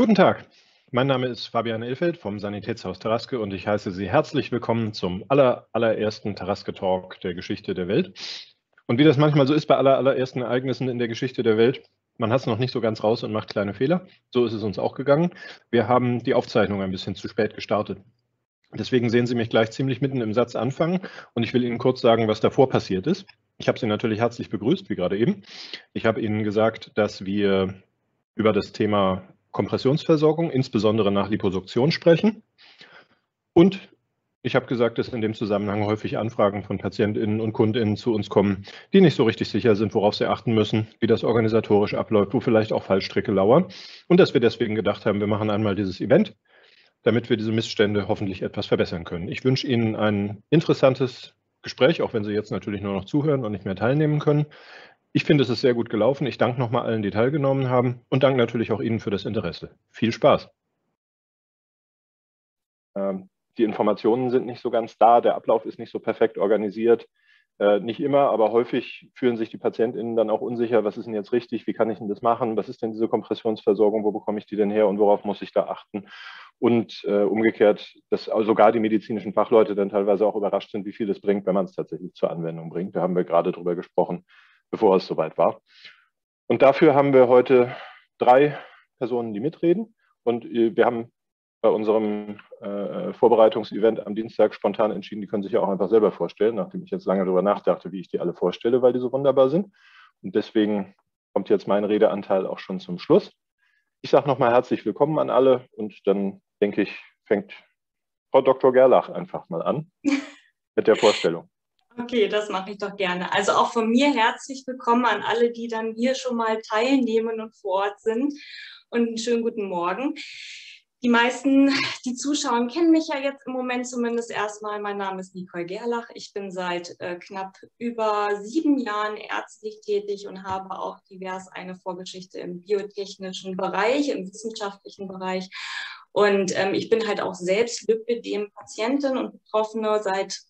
Guten Tag, mein Name ist Fabian Elfeld vom Sanitätshaus Taraske und ich heiße Sie herzlich willkommen zum aller, allerersten Taraske Talk der Geschichte der Welt. Und wie das manchmal so ist bei aller, allerersten Ereignissen in der Geschichte der Welt, man hat es noch nicht so ganz raus und macht kleine Fehler. So ist es uns auch gegangen. Wir haben die Aufzeichnung ein bisschen zu spät gestartet. Deswegen sehen Sie mich gleich ziemlich mitten im Satz anfangen und ich will Ihnen kurz sagen, was davor passiert ist. Ich habe Sie natürlich herzlich begrüßt, wie gerade eben. Ich habe Ihnen gesagt, dass wir über das Thema Kompressionsversorgung, insbesondere nach Liposuktion sprechen. Und ich habe gesagt, dass in dem Zusammenhang häufig Anfragen von PatientInnen und KundInnen zu uns kommen, die nicht so richtig sicher sind, worauf sie achten müssen, wie das organisatorisch abläuft, wo vielleicht auch Fallstricke lauern. Und dass wir deswegen gedacht haben, wir machen einmal dieses Event, damit wir diese Missstände hoffentlich etwas verbessern können. Ich wünsche Ihnen ein interessantes Gespräch, auch wenn Sie jetzt natürlich nur noch zuhören und nicht mehr teilnehmen können. Ich finde, es ist sehr gut gelaufen. Ich danke nochmal allen, die teilgenommen haben und danke natürlich auch Ihnen für das Interesse. Viel Spaß. Ähm, die Informationen sind nicht so ganz da, der Ablauf ist nicht so perfekt organisiert. Äh, nicht immer, aber häufig fühlen sich die PatientInnen dann auch unsicher, was ist denn jetzt richtig, wie kann ich denn das machen, was ist denn diese Kompressionsversorgung, wo bekomme ich die denn her und worauf muss ich da achten? Und äh, umgekehrt, dass sogar die medizinischen Fachleute dann teilweise auch überrascht sind, wie viel es bringt, wenn man es tatsächlich zur Anwendung bringt. Da haben wir gerade drüber gesprochen, bevor es soweit war. Und dafür haben wir heute drei Personen, die mitreden. Und äh, wir haben bei unserem äh, Vorbereitungsevent am Dienstag spontan entschieden, die können sich ja auch einfach selber vorstellen, nachdem ich jetzt lange darüber nachdachte, wie ich die alle vorstelle, weil die so wunderbar sind. Und deswegen kommt jetzt mein Redeanteil auch schon zum Schluss. Ich sage nochmal herzlich willkommen an alle und dann denke ich, fängt Frau Dr. Gerlach einfach mal an mit der Vorstellung. Okay, das mache ich doch gerne. Also auch von mir herzlich willkommen an alle, die dann hier schon mal teilnehmen und vor Ort sind. Und einen schönen guten Morgen. Die meisten, die zuschauen, kennen mich ja jetzt im Moment zumindest erstmal. Mein Name ist Nicole Gerlach. Ich bin seit äh, knapp über sieben Jahren ärztlich tätig und habe auch divers eine Vorgeschichte im biotechnischen Bereich, im wissenschaftlichen Bereich. Und ähm, ich bin halt auch selbst Lipidem-Patientin und Betroffene seit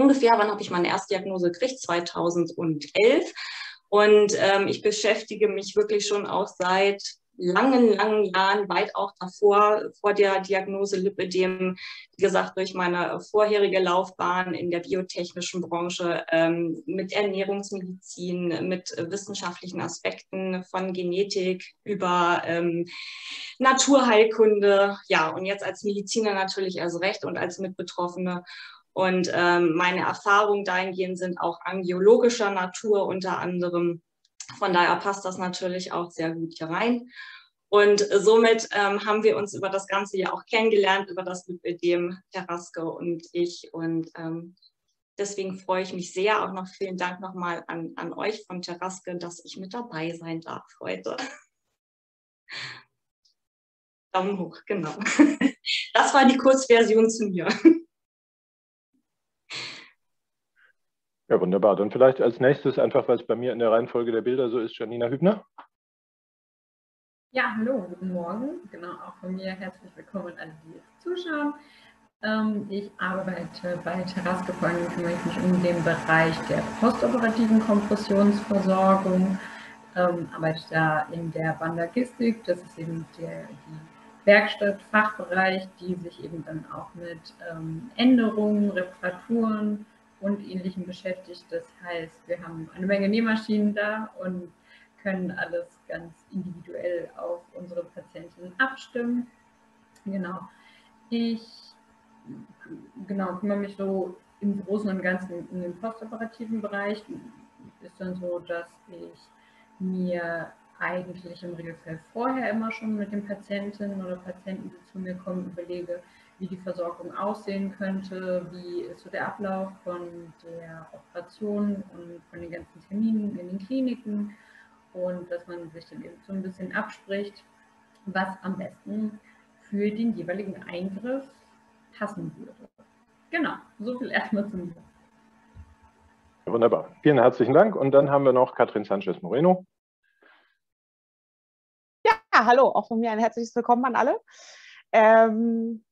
ungefähr, wann habe ich meine Erstdiagnose gekriegt? 2011. Und ähm, ich beschäftige mich wirklich schon auch seit langen, langen Jahren, weit auch davor, vor der Diagnose Lipödem, wie gesagt, durch meine vorherige Laufbahn in der biotechnischen Branche ähm, mit Ernährungsmedizin, mit wissenschaftlichen Aspekten von Genetik über ähm, Naturheilkunde, ja, und jetzt als Mediziner natürlich erst recht und als Mitbetroffene. Und ähm, meine Erfahrungen dahingehend sind auch angiologischer Natur unter anderem. Von daher passt das natürlich auch sehr gut hier rein. Und somit ähm, haben wir uns über das ganze Jahr auch kennengelernt, über das mit dem Terraske und ich. Und ähm, deswegen freue ich mich sehr. Auch noch vielen Dank nochmal an, an euch von Terraske, dass ich mit dabei sein darf heute. Daumen hoch, genau. Das war die Kurzversion zu mir. Ja, wunderbar. Dann vielleicht als nächstes, einfach weil es bei mir in der Reihenfolge der Bilder so ist, Janina Hübner. Ja, hallo, guten Morgen. Genau, auch von mir herzlich willkommen an die jetzt zuschauen. Ähm, ich arbeite bei vor allem kümmere ich mich um den Bereich der postoperativen Kompressionsversorgung, ähm, arbeite da in der Bandagistik, das ist eben der, die Werkstatt, Fachbereich, die sich eben dann auch mit ähm, Änderungen, Reparaturen, und Ähnlichem beschäftigt. Das heißt, wir haben eine Menge Nähmaschinen da und können alles ganz individuell auf unsere Patienten abstimmen. Genau. Ich genau, kümmere mich so im Großen und Ganzen in den postoperativen Bereich. Ist dann so, dass ich mir eigentlich im Regelfall vorher immer schon mit den Patientinnen oder Patienten, die zu mir kommen, überlege, wie die Versorgung aussehen könnte, wie ist so der Ablauf von der Operation und von den ganzen Terminen in den Kliniken und dass man sich dann eben so ein bisschen abspricht, was am besten für den jeweiligen Eingriff passen würde. Genau, so viel erstmal zu mir. Wunderbar. Vielen herzlichen Dank. Und dann haben wir noch Katrin Sanchez Moreno. Ja, hallo, auch von mir ein herzliches Willkommen an alle. Ähm,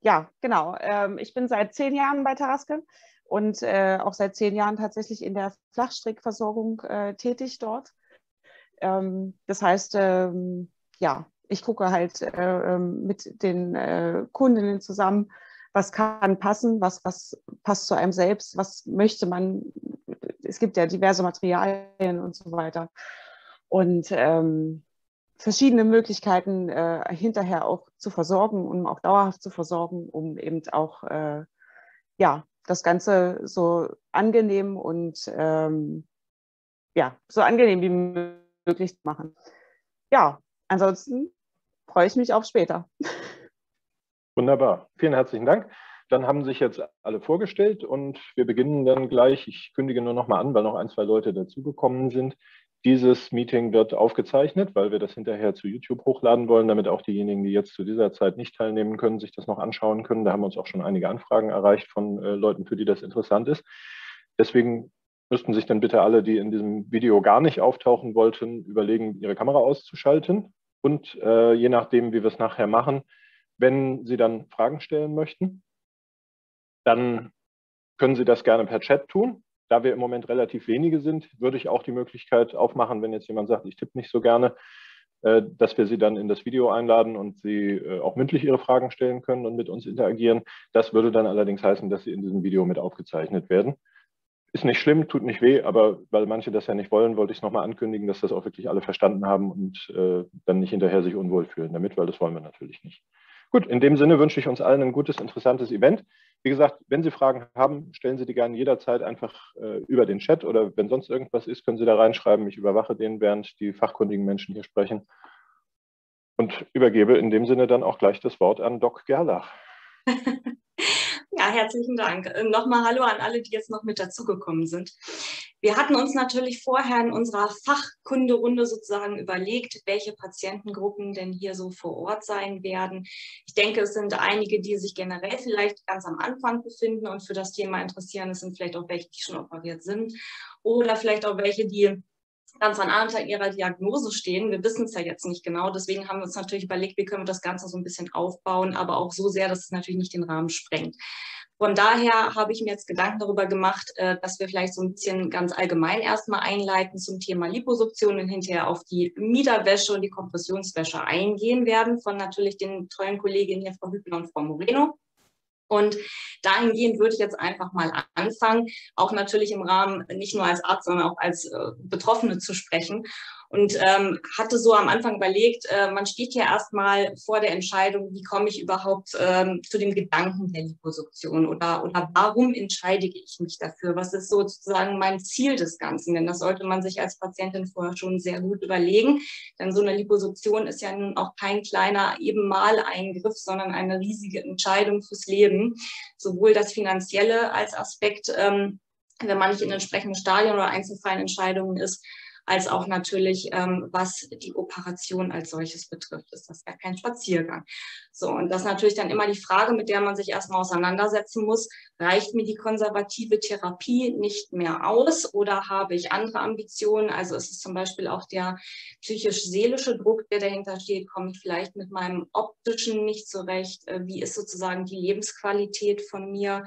ja, genau. Ähm, ich bin seit zehn Jahren bei Taraske und äh, auch seit zehn Jahren tatsächlich in der Flachstrickversorgung äh, tätig dort. Ähm, das heißt, ähm, ja, ich gucke halt äh, ähm, mit den äh, Kundinnen zusammen, was kann passen, was, was passt zu einem selbst, was möchte man. Es gibt ja diverse Materialien und so weiter. Und ähm, verschiedene Möglichkeiten äh, hinterher auch zu versorgen, um auch dauerhaft zu versorgen, um eben auch äh, ja, das Ganze so angenehm und ähm, ja, so angenehm wie möglich zu machen. Ja, ansonsten freue ich mich auf später. Wunderbar. Vielen herzlichen Dank. Dann haben sich jetzt alle vorgestellt und wir beginnen dann gleich. Ich kündige nur noch mal an, weil noch ein, zwei Leute dazugekommen sind. Dieses Meeting wird aufgezeichnet, weil wir das hinterher zu YouTube hochladen wollen, damit auch diejenigen, die jetzt zu dieser Zeit nicht teilnehmen können, sich das noch anschauen können. Da haben uns auch schon einige Anfragen erreicht von äh, Leuten, für die das interessant ist. Deswegen müssten sich dann bitte alle, die in diesem Video gar nicht auftauchen wollten, überlegen, ihre Kamera auszuschalten. Und äh, je nachdem, wie wir es nachher machen, wenn Sie dann Fragen stellen möchten, dann können Sie das gerne per Chat tun. Da wir im Moment relativ wenige sind, würde ich auch die Möglichkeit aufmachen, wenn jetzt jemand sagt, ich tippe nicht so gerne, äh, dass wir Sie dann in das Video einladen und Sie äh, auch mündlich Ihre Fragen stellen können und mit uns interagieren. Das würde dann allerdings heißen, dass Sie in diesem Video mit aufgezeichnet werden. Ist nicht schlimm, tut nicht weh, aber weil manche das ja nicht wollen, wollte ich es nochmal ankündigen, dass das auch wirklich alle verstanden haben und äh, dann nicht hinterher sich unwohl fühlen damit, weil das wollen wir natürlich nicht. Gut, in dem Sinne wünsche ich uns allen ein gutes, interessantes Event. Wie gesagt, wenn Sie Fragen haben, stellen Sie die gerne jederzeit einfach äh, über den Chat oder wenn sonst irgendwas ist, können Sie da reinschreiben. Ich überwache den, während die fachkundigen Menschen hier sprechen. Und übergebe in dem Sinne dann auch gleich das Wort an Doc Gerlach. Ja, herzlichen Dank. Äh, nochmal Hallo an alle, die jetzt noch mit dazugekommen sind. Wir hatten uns natürlich vorher in unserer Fachkunderunde sozusagen überlegt, welche Patientengruppen denn hier so vor Ort sein werden. Ich denke, es sind einige, die sich generell vielleicht ganz am Anfang befinden und für das Thema interessieren. Es sind vielleicht auch welche, die schon operiert sind oder vielleicht auch welche, die ganz an Anfang ihrer Diagnose stehen. Wir wissen es ja jetzt nicht genau. Deswegen haben wir uns natürlich überlegt, wie können wir das Ganze so ein bisschen aufbauen, aber auch so sehr, dass es natürlich nicht den Rahmen sprengt. Von daher habe ich mir jetzt Gedanken darüber gemacht, äh, dass wir vielleicht so ein bisschen ganz allgemein erstmal einleiten zum Thema Liposuktion und hinterher auf die Miederwäsche und die Kompressionswäsche eingehen werden von natürlich den tollen Kolleginnen hier, Frau Hübner und Frau Moreno. Und dahingehend würde ich jetzt einfach mal anfangen, auch natürlich im Rahmen nicht nur als Arzt, sondern auch als äh, Betroffene zu sprechen und ähm, hatte so am Anfang überlegt, äh, man steht ja erstmal vor der Entscheidung, wie komme ich überhaupt ähm, zu dem Gedanken der Liposuktion oder, oder warum entscheide ich mich dafür? Was ist sozusagen mein Ziel des Ganzen? Denn das sollte man sich als Patientin vorher schon sehr gut überlegen, denn so eine Liposuktion ist ja nun auch kein kleiner eben mal Eingriff, sondern eine riesige Entscheidung fürs Leben, sowohl das Finanzielle als Aspekt, ähm, wenn man nicht in entsprechenden Stadien oder Einzelfallentscheidungen ist, als auch natürlich, ähm, was die Operation als solches betrifft. Ist das ja kein Spaziergang. So, und das ist natürlich dann immer die Frage, mit der man sich erstmal auseinandersetzen muss. Reicht mir die konservative Therapie nicht mehr aus oder habe ich andere Ambitionen? Also ist es zum Beispiel auch der psychisch-seelische Druck, der dahinter steht. Komme ich vielleicht mit meinem optischen nicht zurecht? Äh, wie ist sozusagen die Lebensqualität von mir?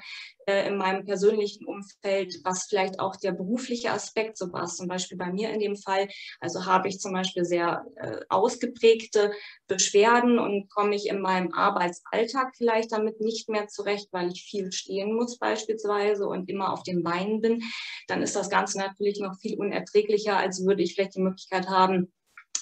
Äh, in meinem persönlichen Umfeld, was vielleicht auch der berufliche Aspekt, so war zum Beispiel bei mir in dem Fall. Also habe ich zum Beispiel sehr äh, ausgeprägte Beschwerden und komme ich in meinem Arbeitsalltag vielleicht damit nicht mehr zurecht, weil ich viel stehen muss beispielsweise und immer auf den Beinen bin, dann ist das Ganze natürlich noch viel unerträglicher, als würde ich vielleicht die Möglichkeit haben,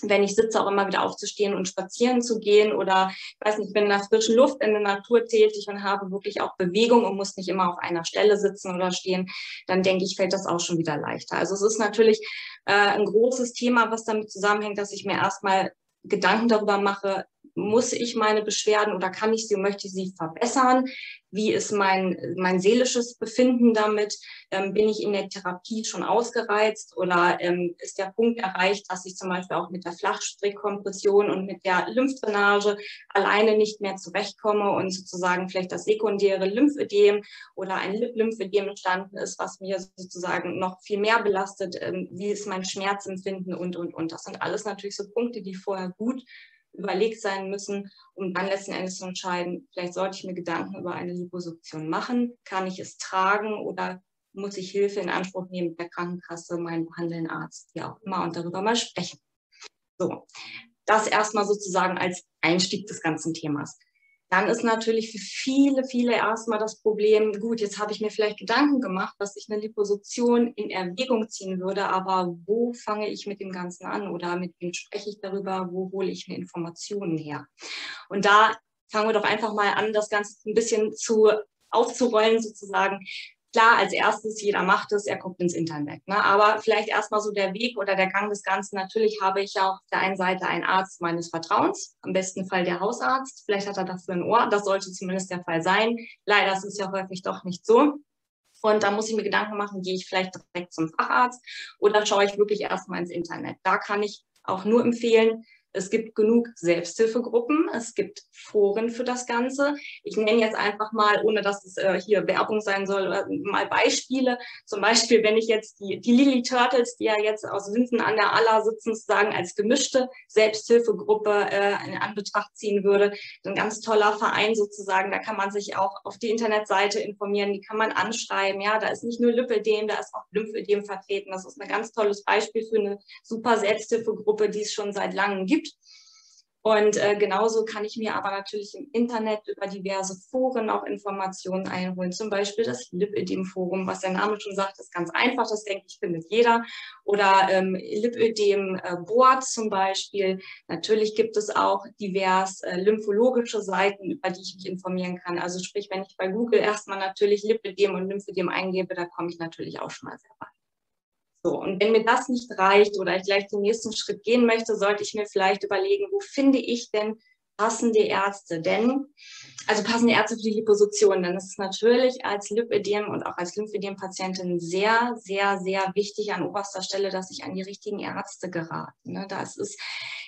wenn ich sitze, auch immer wieder aufzustehen und spazieren zu gehen oder, ich weiß nicht, bin in der frischen Luft in der Natur tätig und habe wirklich auch Bewegung und muss nicht immer auf einer Stelle sitzen oder stehen, dann denke ich, fällt das auch schon wieder leichter. Also es ist natürlich äh, ein großes Thema, was damit zusammenhängt, dass ich mir erstmal Gedanken darüber mache, muss ich meine Beschwerden oder kann ich sie möchte ich sie verbessern? Wie ist mein, mein seelisches Befinden damit? Ähm, bin ich in der Therapie schon ausgereizt oder ähm, ist der Punkt erreicht, dass ich zum Beispiel auch mit der Flachstrickkompression und mit der Lymphdrainage alleine nicht mehr zurechtkomme und sozusagen vielleicht das sekundäre Lymphödem oder ein Lymphödem entstanden ist, was mir sozusagen noch viel mehr belastet? Ähm, wie ist mein Schmerzempfinden und, und, und? Das sind alles natürlich so Punkte, die vorher gut überlegt sein müssen, um dann letzten Endes zu entscheiden, vielleicht sollte ich mir Gedanken über eine Liposuktion machen, kann ich es tragen oder muss ich Hilfe in Anspruch nehmen der Krankenkasse, meinem behandelnden Arzt, wie auch immer, und darüber mal sprechen. So, Das erstmal sozusagen als Einstieg des ganzen Themas. Dann ist natürlich für viele, viele erstmal das Problem, gut, jetzt habe ich mir vielleicht Gedanken gemacht, dass ich eine Liposuktion in Erwägung ziehen würde, aber wo fange ich mit dem Ganzen an oder mit wem spreche ich darüber, wo hole ich mir Informationen her? Und da fangen wir doch einfach mal an, das Ganze ein bisschen zu aufzurollen sozusagen. Klar, als erstes, jeder macht es, er guckt ins Internet. Ne? Aber vielleicht erstmal so der Weg oder der Gang des Ganzen. Natürlich habe ich ja auf der einen Seite einen Arzt meines Vertrauens, am besten Fall der Hausarzt. Vielleicht hat er dafür ein Ohr, das sollte zumindest der Fall sein. Leider ist es ja häufig doch nicht so. Und da muss ich mir Gedanken machen, gehe ich vielleicht direkt zum Facharzt oder schaue ich wirklich erstmal ins Internet. Da kann ich auch nur empfehlen, es gibt genug Selbsthilfegruppen, es gibt Foren für das Ganze. Ich nenne jetzt einfach mal, ohne dass es äh, hier Werbung sein soll, äh, mal Beispiele. Zum Beispiel, wenn ich jetzt die, die Lily Turtles, die ja jetzt aus Winden an der Aller sitzen, sozusagen als gemischte Selbsthilfegruppe äh, in Anbetracht ziehen würde. Ein ganz toller Verein sozusagen, da kann man sich auch auf die Internetseite informieren, die kann man anschreiben. Ja, da ist nicht nur Lipödem, da ist auch Lymphödem vertreten. Das ist ein ganz tolles Beispiel für eine super Selbsthilfegruppe, die es schon seit langem gibt gibt. Und äh, genauso kann ich mir aber natürlich im Internet über diverse Foren auch Informationen einholen. Zum Beispiel das Lipödem-Forum, was der Name schon sagt, ist ganz einfach. Das denke ich, findet jeder. Oder ähm, Lipödem-Board zum Beispiel. Natürlich gibt es auch divers äh, lymphologische Seiten, über die ich mich informieren kann. Also sprich, wenn ich bei Google erstmal natürlich Lipödem und Lymphödem eingebe, da komme ich natürlich auch schon mal sehr weit. So, und wenn mir das nicht reicht oder ich gleich den nächsten Schritt gehen möchte, sollte ich mir vielleicht überlegen, wo finde ich denn passende Ärzte? Denn, also passende Ärzte für die Liposuktion, denn es ist natürlich als Lipödem und auch als Lymphödem-Patientin sehr, sehr, sehr wichtig an oberster Stelle, dass ich an die richtigen Ärzte gerate. Ne? Das ist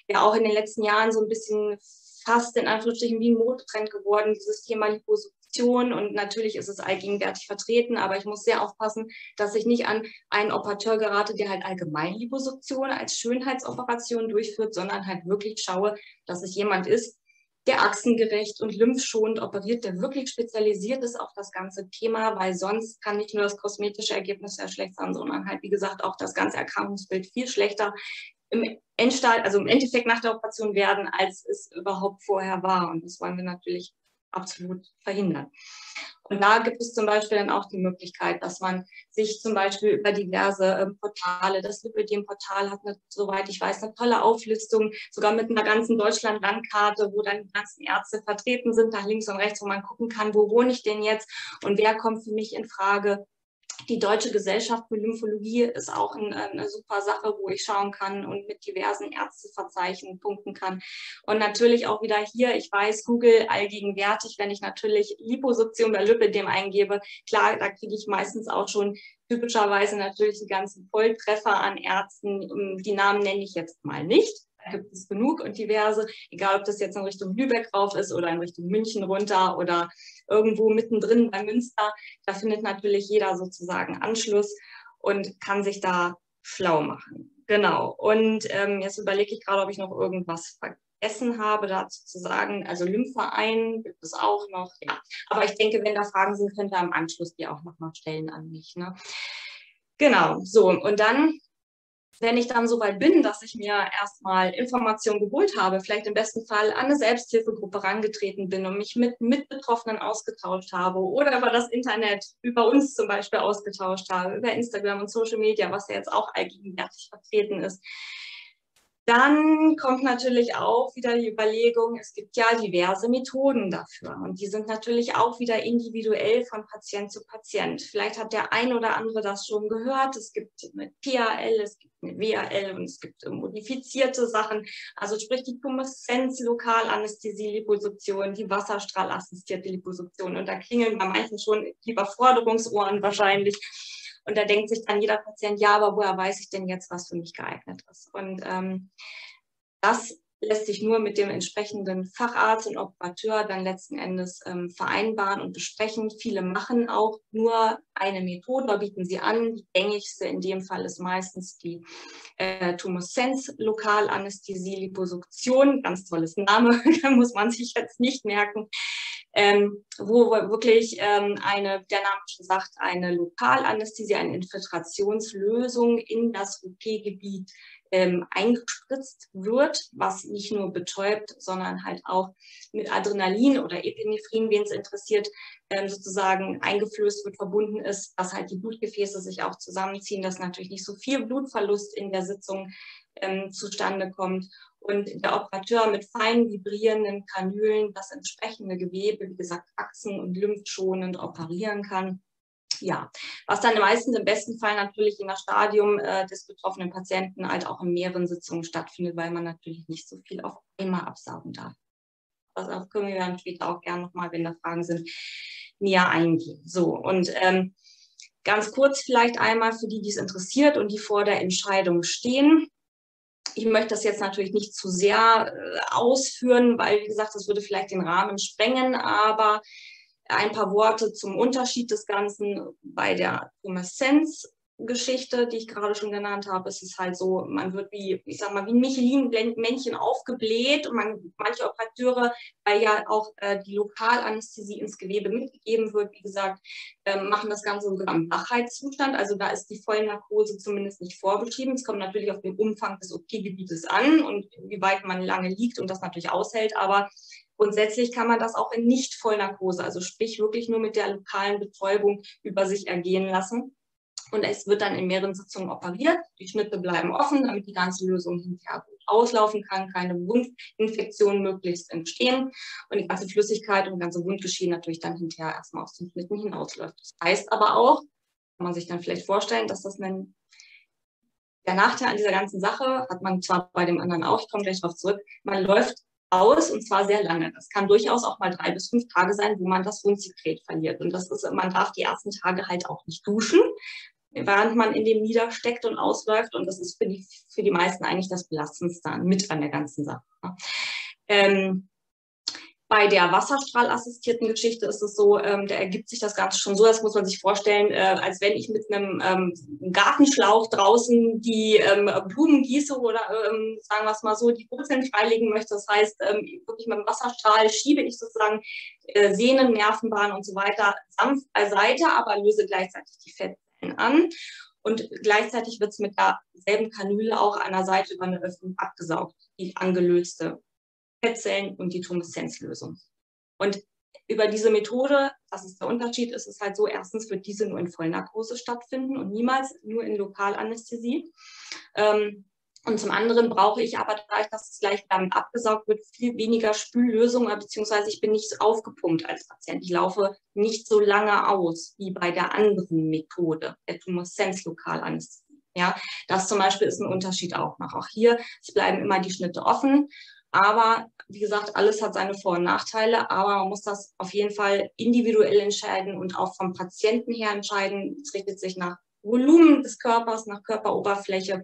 ja auch in den letzten Jahren so ein bisschen fast in Anführungsstrichen wie ein Modetrend geworden, dieses Thema Liposuktion Option und natürlich ist es allgegenwärtig vertreten, aber ich muss sehr aufpassen, dass ich nicht an einen Operateur gerate, der halt allgemein Liposuktion als Schönheitsoperation durchführt, sondern halt wirklich schaue, dass es jemand ist, der achsengerecht und lymphschonend operiert, der wirklich spezialisiert ist auf das ganze Thema, weil sonst kann nicht nur das kosmetische Ergebnis sehr schlecht sein, sondern halt, wie gesagt, auch das ganze Erkrankungsbild viel schlechter im Endstadium, also im Endeffekt nach der Operation werden, als es überhaupt vorher war. Und das wollen wir natürlich absolut verhindern. Und da gibt es zum Beispiel dann auch die Möglichkeit, dass man sich zum Beispiel über diverse äh, Portale, das Lipidem-Portal hat, eine, soweit ich weiß, eine tolle Auflistung, sogar mit einer ganzen Deutschland-Landkarte, wo dann die ganzen Ärzte vertreten sind, nach links und rechts, wo man gucken kann, wo wohne ich denn jetzt und wer kommt für mich in Frage die Deutsche Gesellschaft für Lymphologie ist auch ein, eine super Sache, wo ich schauen kann und mit diversen Ärzteverzeichnen punkten kann. Und natürlich auch wieder hier, ich weiß, Google allgegenwärtig, wenn ich natürlich Liposuktion bei Lipidem eingebe, klar, da kriege ich meistens auch schon typischerweise natürlich die ganzen Volltreffer an Ärzten. Die Namen nenne ich jetzt mal nicht. Gibt es genug und diverse, egal ob das jetzt in Richtung Lübeck rauf ist oder in Richtung München runter oder irgendwo mittendrin bei Münster. Da findet natürlich jeder sozusagen Anschluss und kann sich da schlau machen. Genau. Und ähm, jetzt überlege ich gerade, ob ich noch irgendwas vergessen habe, dazu zu sagen. Also Lymphverein gibt es auch noch. Ja. Aber ich denke, wenn da Fragen sind, könnt ihr am Anschluss die auch noch mal stellen an mich. Ne? Genau. So. Und dann wenn ich dann so weit bin, dass ich mir erstmal Informationen geholt habe, vielleicht im besten Fall an eine Selbsthilfegruppe rangetreten bin und mich mit Mitbetroffenen ausgetauscht habe oder über das Internet, über uns zum Beispiel ausgetauscht habe, über Instagram und Social Media, was ja jetzt auch allgegenwärtig vertreten ist, dann kommt natürlich auch wieder die Überlegung, es gibt ja diverse Methoden dafür und die sind natürlich auch wieder individuell von Patient zu Patient. Vielleicht hat der ein oder andere das schon gehört. Es gibt mit PAL, es gibt mit WAL und es gibt modifizierte Sachen. Also sprich die Tumeszenz, Lokalanästhesie, Liposuktion, die Wasserstrahlassistierte Liposuktion. Und da klingeln bei manchen schon die Überforderungsohren wahrscheinlich. Und da denkt sich dann jeder Patient, ja, aber woher weiß ich denn jetzt, was für mich geeignet ist? Und ähm, das lässt sich nur mit dem entsprechenden Facharzt und Operateur dann letzten Endes ähm, vereinbaren und besprechen. Viele machen auch nur eine Methode, da bieten sie an. Die gängigste in dem Fall ist meistens die äh, Tumescens Lokalanästhesie Liposuktion. Ganz tolles Name, muss man sich jetzt nicht merken ähm, wo wirklich ähm, eine, der Name schon sagt, eine Lokalanästhesie, eine Infiltrationslösung in das OP-Gebiet ähm, eingespritzt wird, was nicht nur betäubt, sondern halt auch mit Adrenalin oder Epinephrin, wen es interessiert, ähm, sozusagen eingeflößt wird, verbunden ist, dass halt die Blutgefäße sich auch zusammenziehen, dass natürlich nicht so viel Blutverlust in der Sitzung ähm, zustande kommt und der Operateur mit fein vibrierenden Kanülen das entsprechende Gewebe, wie gesagt, Achsen- und lymphschonend operieren kann ja, was dann meistens im besten Fall natürlich je nach Stadium äh, des betroffenen Patienten halt auch in mehreren Sitzungen stattfindet, weil man natürlich nicht so viel auf einmal absaugen darf. Darauf können wir dann später auch gerne nochmal, wenn da Fragen sind, näher eingehen. So, und ähm, ganz kurz vielleicht einmal für die, die es interessiert und die vor der Entscheidung stehen. Ich möchte das jetzt natürlich nicht zu sehr äh, ausführen, weil, wie gesagt, das würde vielleicht den Rahmen sprengen, aber ein paar Worte zum Unterschied des Ganzen bei der Tumeszenz Geschichte, die ich gerade schon genannt habe, ist es halt so, man wird wie, ich sag mal, wie ein Michelin-Männchen aufgebläht und man, manche Operateure, weil ja auch äh, die Lokalanästhesie ins Gewebe mitgegeben wird, wie gesagt, äh, machen das Ganze sogar im Wachheitszustand. Also da ist die Vollnarkose zumindest nicht vorbeschrieben. Es kommt natürlich auf den Umfang des OP-Gebietes an und wie weit man lange liegt und das natürlich aushält, aber Grundsätzlich kann man das auch in Nicht-Vollnarkose, also sprich wirklich nur mit der lokalen Betäubung über sich ergehen lassen. Und es wird dann in mehreren Sitzungen operiert. Die Schnitte bleiben offen, damit die ganze Lösung hinterher gut auslaufen kann, keine Wundinfektionen möglichst entstehen und die ganze Flüssigkeit und ganze Wundgeschehen natürlich dann hinterher erstmal aus den Schnitten hinausläuft. Das heißt aber auch, kann man sich dann vielleicht vorstellen, dass das ein der Nachteil an dieser ganzen Sache hat man zwar bei dem anderen auch, ich komme gleich darauf zurück, man läuft aus und zwar sehr lange. Das kann durchaus auch mal drei bis fünf Tage sein, wo man das Wundsekret verliert. Und das ist, man darf die ersten Tage halt auch nicht duschen, während man in dem niedersteckt und ausläuft. Und das ist für die, für die meisten eigentlich das Belastendste mit an der ganzen Sache. Ähm, bei der wasserstrahlassistierten Geschichte ist es so, ähm, da ergibt sich das Ganze schon so, das muss man sich vorstellen, äh, als wenn ich mit einem ähm, Gartenschlauch draußen die ähm, Blumen gieße oder ähm, sagen wir es mal so, die Wurzeln freilegen möchte. Das heißt, ähm, wirklich mit dem Wasserstrahl schiebe ich sozusagen äh, Sehnen, Nervenbahnen und so weiter sanft beiseite, aber löse gleichzeitig die Fettzellen an. Und gleichzeitig wird es mit derselben Kanüle auch an der Seite über eine Öffnung abgesaugt, die angelöste Fettzellen und die Tumeszenzlösung. Und über diese Methode, das ist der Unterschied, ist es halt so, erstens wird diese nur in Vollnarkose stattfinden und niemals nur in Lokalanästhesie. Ähm, und zum anderen brauche ich aber, dadurch, dass es gleich damit abgesaugt wird, viel weniger Spüllösung, beziehungsweise ich bin nicht so aufgepumpt als Patient. Ich laufe nicht so lange aus wie bei der anderen Methode, der Tumeszenz-Lokalanästhesie. Ja, das zum Beispiel ist ein Unterschied auch noch. Auch hier, es bleiben immer die Schnitte offen. Aber wie gesagt, alles hat seine Vor- und Nachteile, aber man muss das auf jeden Fall individuell entscheiden und auch vom Patienten her entscheiden. Es richtet sich nach Volumen des Körpers, nach Körperoberfläche,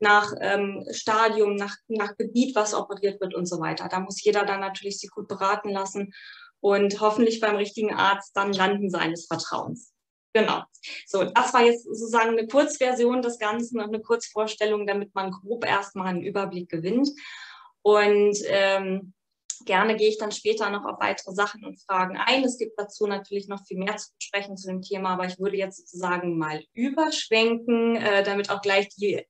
nach ähm, Stadium, nach, nach Gebiet, was operiert wird und so weiter. Da muss jeder dann natürlich sich gut beraten lassen und hoffentlich beim richtigen Arzt dann landen seines Vertrauens. Genau. So, das war jetzt sozusagen eine Kurzversion des Ganzen und eine Kurzvorstellung, damit man grob erstmal einen Überblick gewinnt. Und ähm, gerne gehe ich dann später noch auf weitere Sachen und Fragen ein. Es gibt dazu natürlich noch viel mehr zu besprechen zu dem Thema, aber ich würde jetzt sozusagen mal überschwenken, äh, damit auch gleich die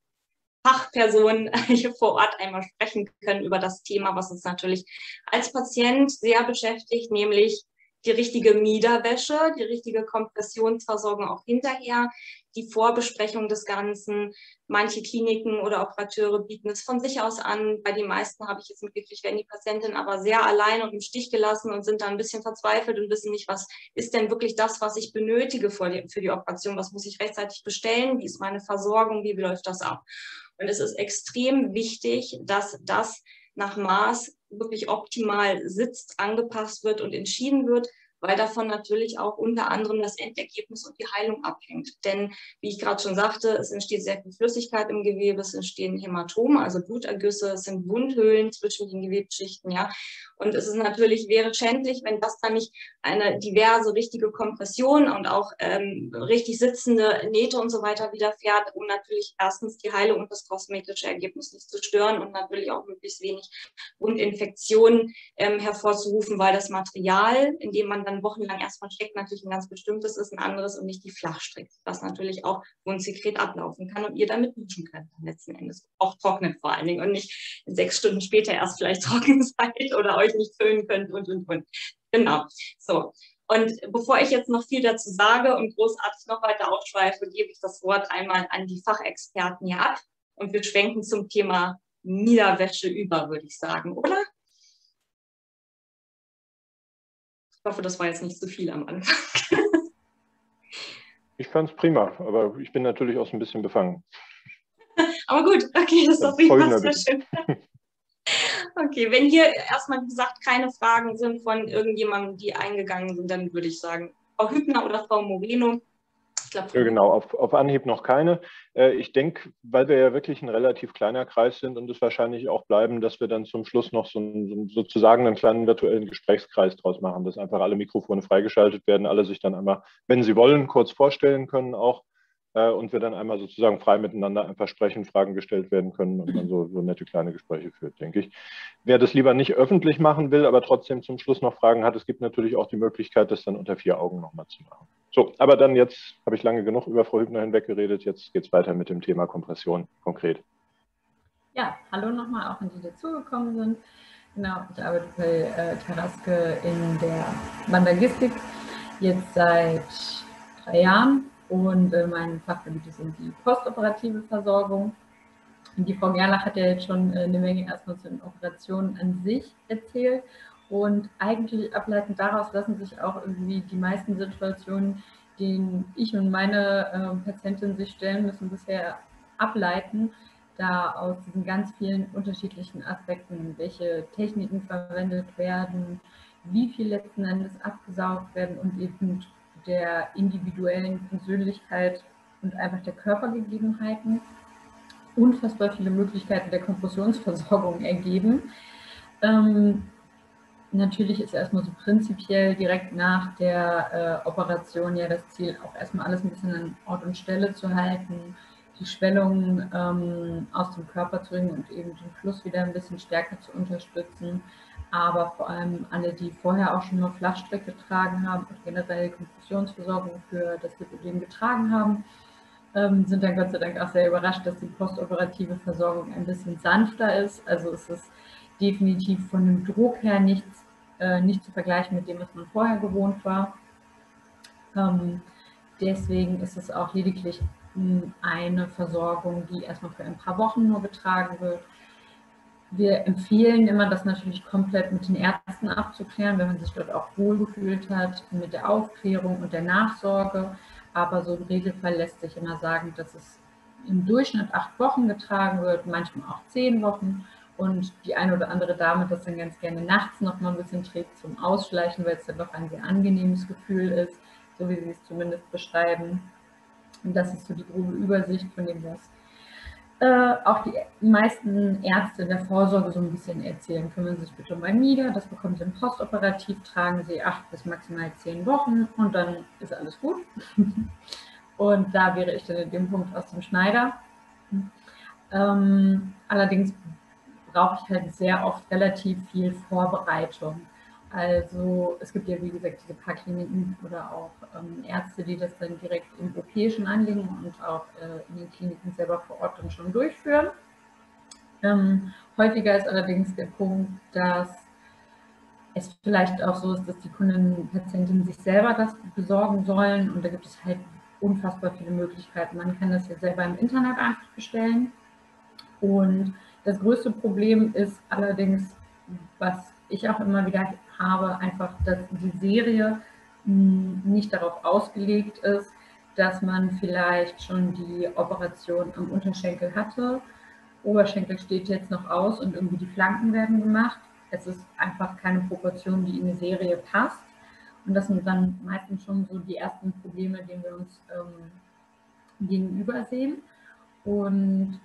Fachpersonen hier vor Ort einmal sprechen können über das Thema, was uns natürlich als Patient sehr beschäftigt, nämlich die richtige Miederwäsche, die richtige Kompressionsversorgung auch hinterher, die Vorbesprechung des Ganzen. Manche Kliniken oder Operateure bieten es von sich aus an. Bei den meisten habe ich jetzt mitgekriegt, werden die Patientinnen aber sehr allein und im Stich gelassen und sind da ein bisschen verzweifelt und wissen nicht, was ist denn wirklich das, was ich benötige für die, für die Operation? Was muss ich rechtzeitig bestellen? Wie ist meine Versorgung? Wie läuft das ab? Und es ist extrem wichtig, dass das nach Maß wirklich optimal sitzt, angepasst wird und entschieden wird, weil davon natürlich auch unter anderem das Endergebnis und die Heilung abhängt. Denn wie ich gerade schon sagte, es entsteht sehr viel Flüssigkeit im Gewebe, es entstehen Hämatome, also Blutergüsse, es sind Wundhöhlen zwischen den Gewebsschichten, ja. Und es ist natürlich, wäre schändlich, wenn das dann nicht eine diverse, richtige Kompression und auch ähm, richtig sitzende Nähte und so weiter widerfährt, um natürlich erstens die Heilung und das kosmetische Ergebnis nicht zu stören und natürlich auch möglichst wenig Wundinfektionen ähm, hervorzurufen, weil das Material, in dem man dann wochenlang erstmal steckt, natürlich ein ganz bestimmtes ist, ein anderes und nicht die Flachstrick, was natürlich auch Wundsekret ablaufen kann und ihr damit duschen könnt letzten Endes. Auch trocknet vor allen Dingen und nicht sechs Stunden später erst vielleicht trocken seid oder euch nicht föhnen könnt und, und, und. Genau. So. Und bevor ich jetzt noch viel dazu sage und großartig noch weiter ausschweife, gebe ich das Wort einmal an die Fachexperten hier ab und wir schwenken zum Thema Niederwäsche über, würde ich sagen, oder? Ich hoffe, das war jetzt nicht zu so viel am Anfang. Ich fand es prima, aber ich bin natürlich auch so ein bisschen befangen. aber gut, okay, das ist auf jeden Fall sehr schön. Okay, wenn hier erstmal, wie gesagt, keine Fragen sind von irgendjemandem, die eingegangen sind, dann würde ich sagen, Frau Hübner oder Frau Moreno, Ja, genau, auf, auf, Anhieb noch keine. Äh, ich denke, weil wir ja wirklich ein relativ kleiner Kreis sind und es wahrscheinlich auch bleiben, dass wir dann zum Schluss noch so, einen, sozusagen einen kleinen virtuellen Gesprächskreis draus machen, dass einfach alle Mikrofone freigeschaltet werden, alle sich dann einmal, wenn sie wollen, kurz vorstellen können auch und wir dann einmal sozusagen frei miteinander einfach sprechen, Fragen gestellt werden können und man so, so nette kleine Gespräche führt, denke ich. Wer das lieber nicht öffentlich machen will, aber trotzdem zum Schluss noch Fragen hat, es gibt natürlich auch die Möglichkeit, das dann unter vier Augen nochmal zu machen. So, aber dann jetzt habe ich lange genug über Frau Hübner hinweg geredet. Jetzt geht es weiter mit dem Thema Kompression konkret. Ja, hallo nochmal auch die, die dazugekommen sind. Genau, ich arbeite bei äh, Taraske in der Wandergistik jetzt seit drei Jahren und äh, mein Fachgebiet ist die postoperative Versorgung. Und die Frau Gerlach hat ja jetzt schon äh, eine Menge erstmal zu den Operationen an sich erzählt. Und eigentlich ableitend daraus lassen sich auch irgendwie die meisten Situationen, denen ich und meine äh, Patientin sich stellen müssen, bisher ableiten, da aus diesen ganz vielen unterschiedlichen Aspekten, welche Techniken verwendet werden, wie viel letzten Endes abgesaugt werden und eben der individuellen Persönlichkeit und einfach der Körpergegebenheiten unfassbar viele Möglichkeiten der Kompressionsversorgung ergeben. Ähm, natürlich ist erstmal so prinzipiell direkt nach der äh, Operation ja das Ziel, auch erstmal alles ein bisschen an Ort und Stelle zu halten, die Schwellungen ähm, aus dem Körper zu bringen und eben den Fluss wieder ein bisschen stärker zu unterstützen aber vor allem alle, die vorher auch schon mal Flachstrick getragen haben und generell Kompressionsversorgung für das Lipödem getragen haben, ähm, sind dann Gott sei Dank auch sehr überrascht, dass die postoperative Versorgung ein bisschen sanfter ist. Also es ist definitiv von dem Druck her nichts, äh, nicht zu vergleichen mit dem, was man vorher gewohnt war. Ähm, deswegen ist es auch lediglich hm, eine Versorgung, die erstmal für ein paar Wochen nur getragen wird wir empfehlen immer, das natürlich komplett mit den Ärzten abzuklären, wenn man sich dort auch wohlgefühlt hat, mit der Aufklärung und der Nachsorge. Aber so im Regelfall lässt sich immer sagen, dass es im Durchschnitt acht Wochen getragen wird, manchmal auch zehn Wochen. Und die eine oder andere Dame das dann ganz gerne nachts noch mal ein bisschen trägt zum Ausschleichen, weil es dann doch ein sehr angenehmes Gefühl ist, so wie sie es zumindest beschreiben. Und das ist so die grobe Übersicht von dem, was äh, auch die meisten Ärzte der Vorsorge so ein bisschen erzählen. Kümmern Sie sich bitte um ein Mieder, das bekommen Sie im Postoperativ, tragen Sie acht bis maximal zehn Wochen und dann ist alles gut. und da wäre ich dann in dem Punkt aus dem Schneider. Ähm, allerdings brauche ich halt sehr oft relativ viel Vorbereitung. Also es gibt ja wie gesagt diese paar Kliniken oder auch ähm, Ärzte, die das dann direkt im OP schon anlegen und auch äh, in den Kliniken selber vor Ort dann schon durchführen. Ähm, häufiger ist allerdings der Punkt, dass es vielleicht auch so ist, dass die Kunden und Patientinnen sich selber das besorgen sollen und da gibt es halt unfassbar viele Möglichkeiten. Man kann das ja selber im Internet einfach bestellen und das größte Problem ist allerdings, was ich auch immer wieder habe, einfach, dass die Serie hm, nicht darauf ausgelegt ist, dass man vielleicht schon die Operation am Unterschenkel hatte. Oberschenkel steht jetzt noch aus und irgendwie die Flanken werden gemacht. Es ist einfach keine Proportion, die in die Serie passt. Und das sind dann meistens schon so die ersten Probleme, denen wir uns ähm, gegenüber sehen. Und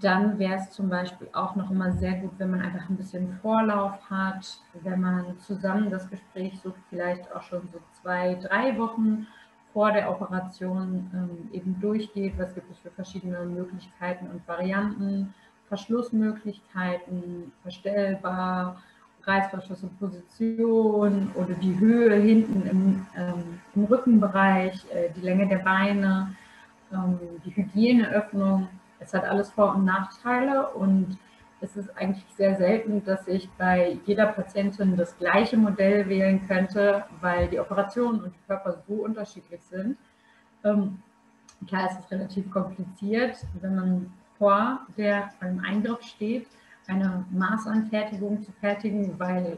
dann wäre es zum Beispiel auch noch immer sehr gut, wenn man einfach ein bisschen Vorlauf hat, wenn man zusammen das Gespräch sucht, vielleicht auch schon so zwei, drei Wochen vor der Operation ähm, eben durchgeht, was gibt es für verschiedene Möglichkeiten und Varianten, Verschlussmöglichkeiten, verstellbar, Reißverschlussposition oder die Höhe hinten im, ähm, im Rückenbereich, äh, die Länge der Beine, ähm, die Hygieneöffnung. Es hat alles Vor- und Nachteile und es ist eigentlich sehr selten, dass ich bei jeder Patientin das gleiche Modell wählen könnte, weil die Operationen und die Körper so unterschiedlich sind. Ähm, klar, es ist relativ kompliziert, wenn man vor der, beim Eingriff steht, eine Maßanfertigung zu fertigen, weil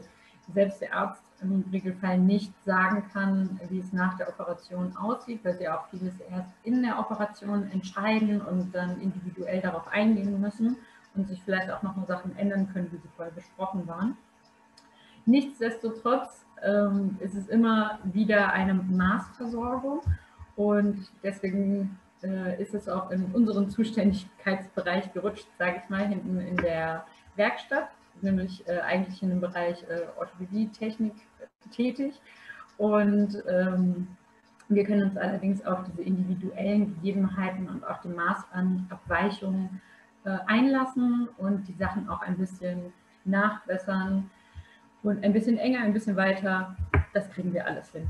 selbst der Arzt im Regelfall nicht sagen kann, wie es nach der Operation aussieht, weil sie auch vieles erst in der Operation entscheiden und dann individuell darauf eingehen müssen und sich vielleicht auch noch mal Sachen ändern können, wie sie vorher besprochen waren. Nichtsdestotrotz ähm, ist es immer wieder eine Maßversorgung und deswegen äh, ist es auch in unseren Zuständigkeitsbereich gerutscht, sage ich mal, hinten in der Werkstatt, nämlich äh, eigentlich in dem Bereich äh, Orthopädie-Technik tätig. Und ähm, wir können uns allerdings auf diese individuellen Gegebenheiten und auch die Maßabweichungen äh, einlassen und die Sachen auch ein bisschen nachbessern und ein bisschen enger, ein bisschen weiter. Das kriegen wir alles hin.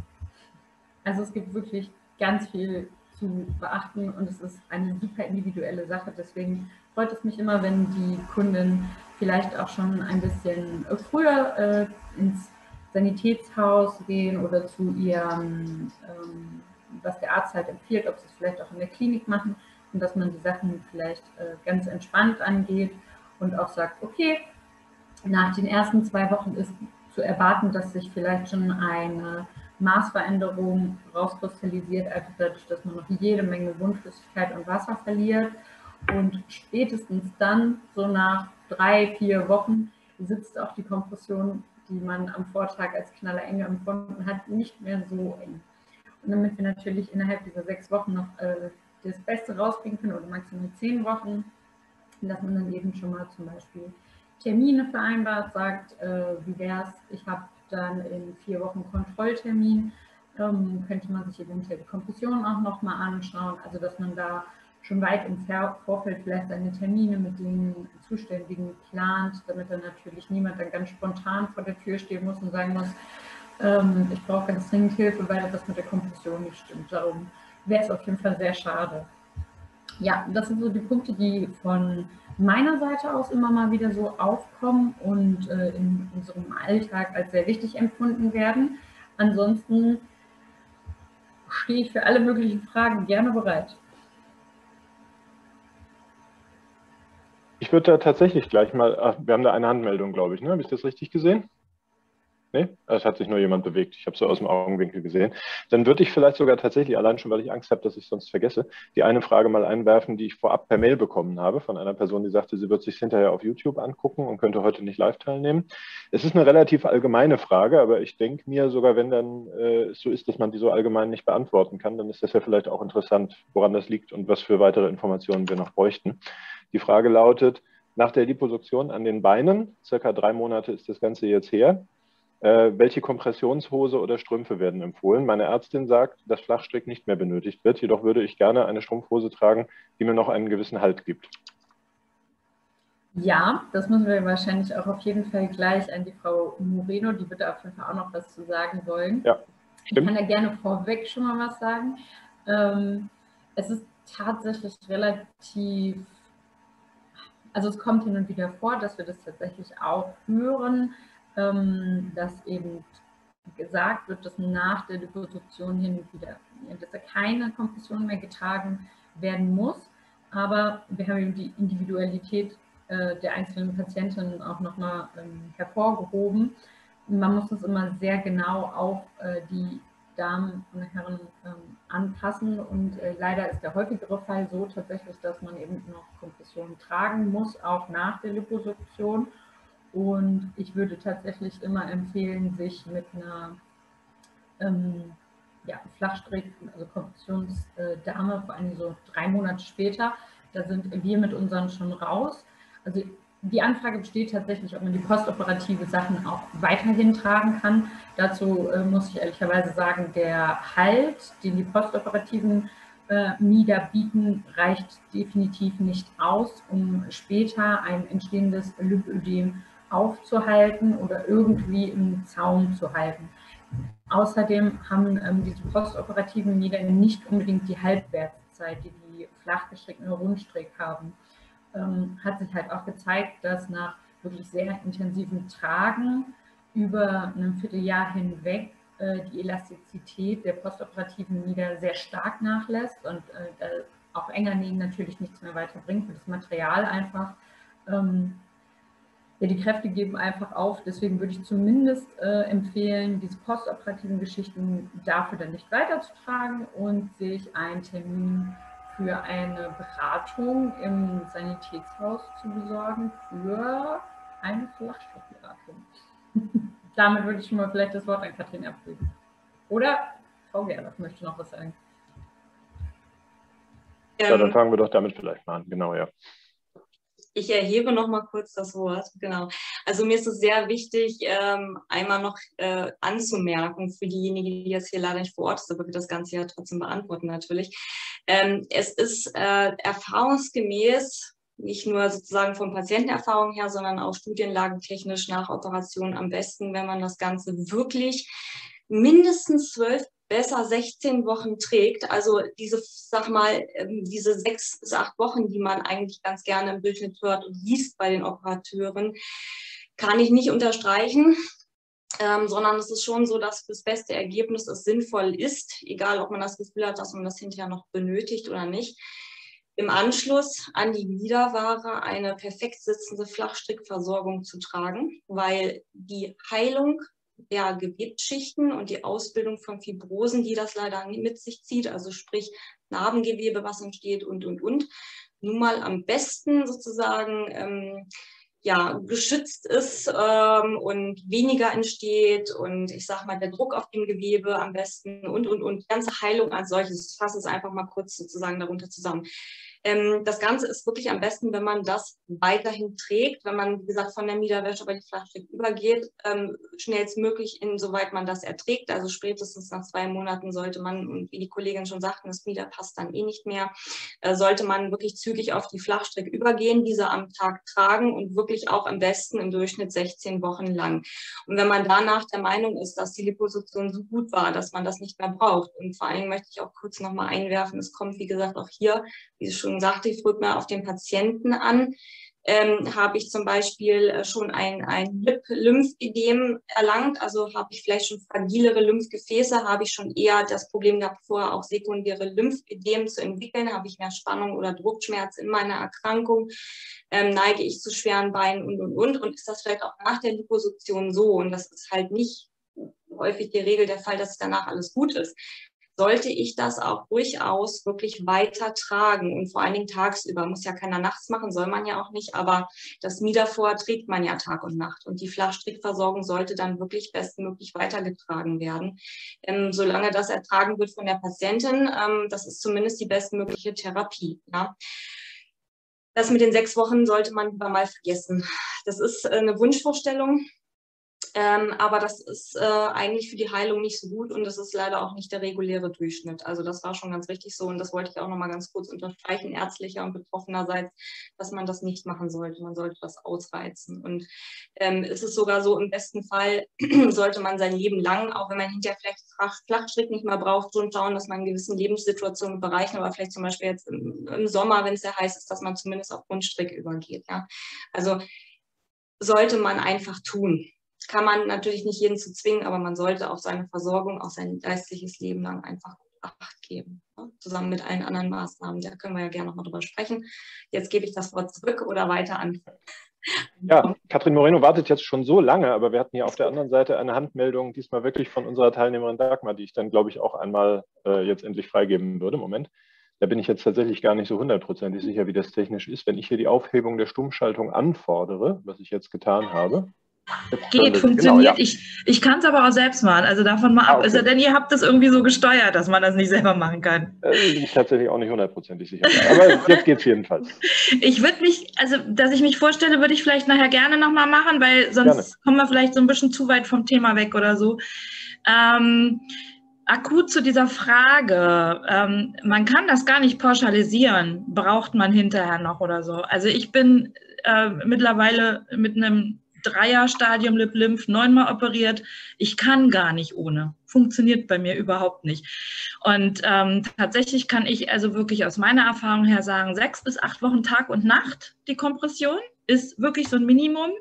Also es gibt wirklich ganz viel zu beachten und es ist eine super individuelle Sache. Deswegen freut es mich immer, wenn die Kunden vielleicht auch schon ein bisschen früher äh, ins Sanitätshaus gehen oder zu ihrem, ähm, was der Arzt halt empfiehlt, ob sie es vielleicht auch in der Klinik machen und dass man die Sachen vielleicht äh, ganz entspannt angeht und auch sagt, okay, nach den ersten zwei Wochen ist zu erwarten, dass sich vielleicht schon eine Maßveränderung rauskristallisiert, einfach dadurch, dass man noch jede Menge Wundflüssigkeit und Wasser verliert. Und spätestens dann, so nach drei, vier Wochen, sitzt auch die Kompression, die man am Vortag als Knaller enge empfunden hat, nicht mehr so eng. Und damit wir natürlich innerhalb dieser sechs Wochen noch äh, das Beste rauskriegen können oder maximal zehn Wochen, dass man dann eben schon mal zum Beispiel Termine vereinbart, sagt, äh, wie es, ich habe dann in vier Wochen Kontrolltermin, ähm, könnte man sich eventuell die Kompression auch nochmal anschauen, also dass man da schon weit im Vorfeld vielleicht seine Termine mit den Zuständigen plant, damit dann natürlich niemand dann ganz spontan vor der Tür stehen muss und sagen muss, ähm, ich brauche ganz dringend Hilfe, weil das mit der Kompression nicht stimmt. Darum wäre es auf jeden Fall sehr schade. Ja, das sind so die Punkte, die von meiner Seite aus immer mal wieder so aufkommen und äh, in unserem Alltag als sehr wichtig empfunden werden. Ansonsten stehe ich für alle möglichen Fragen gerne bereit. Ich würde da tatsächlich gleich mal, ach, wir haben da eine Handmeldung, glaube ich, ne? Habe ich das richtig gesehen? Nee, es hat sich nur jemand bewegt. Ich habe so aus dem Augenwinkel gesehen. Dann würde ich vielleicht sogar tatsächlich, allein schon, weil ich Angst habe, dass ich sonst vergesse, die eine Frage mal einwerfen, die ich vorab per Mail bekommen habe von einer Person, die sagte, sie wird sich hinterher auf YouTube angucken und könnte heute nicht live teilnehmen. Es ist eine relativ allgemeine Frage, aber ich denke mir, sogar wenn dann äh, so ist, dass man die so allgemein nicht beantworten kann, dann ist das ja vielleicht auch interessant, woran das liegt und was für weitere Informationen wir noch bräuchten. Die Frage lautet, nach der Liposuktion an den Beinen, circa drei Monate ist das Ganze jetzt her, äh, welche Kompressionshose oder Strümpfe werden empfohlen? Meine Ärztin sagt, dass Flachstrick nicht mehr benötigt wird. Jedoch würde ich gerne eine Strumpfhose tragen, die mir noch einen gewissen Halt gibt. Ja, das müssen wir wahrscheinlich auch auf jeden Fall gleich an die Frau Moreno, die wird auf jeden Fall auch noch was zu sagen wollen. Ja, stimmt. Ich kann da gerne vorweg schon mal was sagen. Ähm, es ist tatsächlich relativ, also es kommt hin und wieder vor, dass wir das tatsächlich auch hören, ähm, dass eben gesagt wird, dass nach der Liposuktion hin und wieder, dass da keine Kompression mehr getragen werden muss. Aber wir haben eben die Individualität äh, der einzelnen Patientinnen auch nochmal ähm, hervorgehoben. Man muss das immer sehr genau auf äh, die Damen und Herren ähm, anpassen. Und äh, leider ist der häufigere Fall so tatsächlich, dass man eben noch Kompression tragen muss, auch nach der Liposuktion. Und ich würde tatsächlich immer empfehlen, sich mit einer ähm, ja, Flachstrick, also Kompressionsdame, vor allem so drei Monate später, da sind wir mit unseren schon raus. Also die Anfrage besteht tatsächlich, ob man die postoperative Sachen auch weiterhin tragen kann. Dazu äh, muss ich ehrlicherweise sagen, der Halt, den die postoperativen äh, MIDA bieten, reicht definitiv nicht aus, um später ein entstehendes Lymphödem aufzuhalten oder irgendwie im Zaum zu halten. Außerdem haben ähm, diese postoperativen Nieren nicht unbedingt die Halbwertszeit, die die flachgestrickten Rundstrick haben. Ähm, hat sich halt auch gezeigt, dass nach wirklich sehr intensiven Tragen über ein Vierteljahr hinweg äh, die Elastizität der postoperativen Nieder sehr stark nachlässt und äh, auch enger Nähen natürlich nichts mehr weiterbringt, weil das Material einfach, ähm, ja, die Kräfte geben einfach auf. Deswegen würde ich zumindest äh, empfehlen, diese postoperativen Geschichten dafür dann nicht weiterzutragen und sich einen Termin für eine Beratung im Sanitätshaus zu besorgen für eine Flachstoffberatung. Damit würde ich schon mal vielleicht das Wort an Katrin abgeben. Oder Frau Gerlach möchte noch was sagen. Ja, dann ähm, fangen wir doch damit vielleicht mal an. Genau, ja. Ich erhebe noch mal kurz das Wort. Genau. Also mir ist es sehr wichtig, ähm, einmal noch äh, anzumerken für diejenigen, die jetzt hier leider nicht vor Ort sind, aber wir das Ganze ja trotzdem beantworten natürlich. Ähm, es ist äh, erfahrungsgemäß nicht nur sozusagen von Patientenerfahrung her, sondern auch studienlagentechnisch nach Operation am besten, wenn man das Ganze wirklich mindestens zwölf, besser 16 Wochen trägt. Also diese, sag mal, ähm, diese sechs bis acht Wochen, die man eigentlich ganz gerne im Durchschnitt hört und liest bei den Operateuren, kann ich nicht unterstreichen. Ähm, sondern es ist schon so, dass das beste Ergebnis es sinnvoll ist, egal ob man das Gefühl hat, dass man das hinterher noch benötigt oder nicht, im Anschluss an die Wiederware eine perfekt sitzende Flachstrickversorgung zu tragen, weil die Heilung der Gewebsschichten und die Ausbildung von Fibrosen, die das leider mit sich zieht, also sprich Narbengewebe, was entsteht und, und, und, nun mal am besten sozusagen ähm, ja, geschützt ist ähm, und weniger entsteht und ich sage mal der Druck auf dem Gewebe am besten und, und, und die ganze Heilung als solches. Ich fasse es einfach mal kurz sozusagen darunter zusammen. Ähm, das Ganze ist wirklich am besten, wenn man das weiterhin trägt, wenn man, wie gesagt, von der Miederwäsche bei die Flachstrick übergeht, ähm, schnellstmöglich, insoweit man das erträgt. Also spätestens nach zwei Monaten sollte man, und wie die Kollegin schon sagten, das Mieder passt dann eh nicht mehr, äh, sollte man wirklich zügig auf die Flachstrick übergehen, diese am Tag tragen und wirklich auch am besten im Durchschnitt 16 Wochen lang. Und wenn man danach der Meinung ist, dass die Liposuktion so gut war, dass man das nicht mehr braucht, und vor allem möchte ich auch kurz nochmal einwerfen, es kommt, wie gesagt, auch hier, wie es schon schon sagte, ich drücke mal auf den Patienten an, ähm, habe ich zum Beispiel äh, schon ein, ein Lymphödem erlangt, also habe ich vielleicht schon fragilere Lymphgefäße, habe ich schon eher das Problem gehabt, vorher auch sekundäre Lymphödem zu entwickeln, habe ich mehr Spannung oder Druckschmerz in meiner Erkrankung, ähm, neige ich zu schweren Beinen und, und, und. Und ist das vielleicht auch nach der Liposuktion so? Und das ist halt nicht häufig die Regel der Fall, dass danach alles gut ist sollte ich das auch durchaus wirklich weiter tragen und vor allen Dingen tagsüber. Muss ja keiner nachts machen, soll man ja auch nicht, aber das Miedervor trägt man ja Tag und Nacht und die Flachstrickversorgung sollte dann wirklich bestmöglich weitergetragen werden. Ähm, solange das ertragen wird von der Patientin, ähm, das ist zumindest die bestmögliche Therapie. Ja. Das mit den sechs Wochen sollte man lieber mal vergessen. Das ist äh, eine Wunschvorstellung. Ähm, aber das ist äh, eigentlich für die Heilung nicht so gut und das ist leider auch nicht der reguläre Durchschnitt. Also das war schon ganz richtig so und das wollte ich auch nochmal ganz kurz unterstreichen, ärztlicher und betroffenerseits, dass man das nicht machen sollte. Man sollte das ausreizen. Und ähm, es ist sogar so, im besten Fall sollte man sein Leben lang, auch wenn man hinterher vielleicht Flachstrick nicht mehr braucht, schon schauen, dass man in gewissen Lebenssituationen bereichen, aber vielleicht zum Beispiel jetzt im, im Sommer, wenn es sehr heiß ist, dass man zumindest auf Rundstrick übergeht. Ja? Also sollte man einfach tun kann man natürlich nicht jeden zu zwingen, aber man sollte auf seine Versorgung, auf sein geistliches Leben lang einfach Acht geben, ne? zusammen mit allen anderen Maßnahmen. Da können wir ja gerne nochmal drüber sprechen. Jetzt gebe ich das Wort zurück oder weiter an. Ja, Katrin Moreno wartet jetzt schon so lange, aber wir hatten hier auf der anderen Seite eine Handmeldung, diesmal wirklich von unserer Teilnehmerin Dagmar, die ich dann, glaube ich, auch einmal äh, jetzt endlich freigeben würde. Moment. Da bin ich jetzt tatsächlich gar nicht so hundertprozentig sicher, wie das technisch ist. Wenn ich hier die Aufhebung der Stummschaltung anfordere, was ich jetzt getan habe, Geht, funktioniert. Genau, ja. Ich, ich kann es aber auch selbst machen. Also davon mal ah, ab. Okay. Also, denn ihr habt das irgendwie so gesteuert, dass man das nicht selber machen kann. Da bin ich tatsächlich auch nicht hundertprozentig sicher. Aber jetzt geht es jedenfalls. Ich würde mich, also dass ich mich vorstelle, würde ich vielleicht nachher gerne nochmal machen, weil sonst gerne. kommen wir vielleicht so ein bisschen zu weit vom Thema weg oder so. Ähm, akut zu dieser Frage, ähm, man kann das gar nicht pauschalisieren, braucht man hinterher noch oder so. Also ich bin äh, mittlerweile mit einem Dreierstadium Lip-Lymph, neunmal operiert. Ich kann gar nicht ohne. Funktioniert bei mir überhaupt nicht. Und ähm, tatsächlich kann ich also wirklich aus meiner Erfahrung her sagen, sechs bis acht Wochen Tag und Nacht die Kompression ist wirklich so ein Minimum.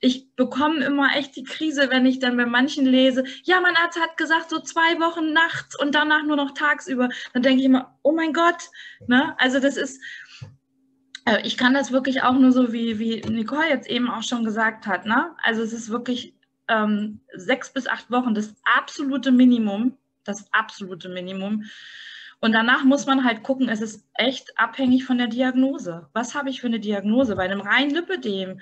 Ich bekomme immer echt die Krise, wenn ich dann bei manchen lese, ja, mein Arzt hat gesagt, so zwei Wochen nachts und danach nur noch tagsüber. Dann denke ich immer, oh mein Gott. Ne? Also das ist, ich kann das wirklich auch nur so, wie, wie Nicole jetzt eben auch schon gesagt hat. Ne? Also es ist wirklich ähm, sechs bis acht Wochen das absolute Minimum. Das absolute Minimum. Und danach muss man halt gucken, es ist echt abhängig von der Diagnose. Was habe ich für eine Diagnose? Bei einem reinen Lipödem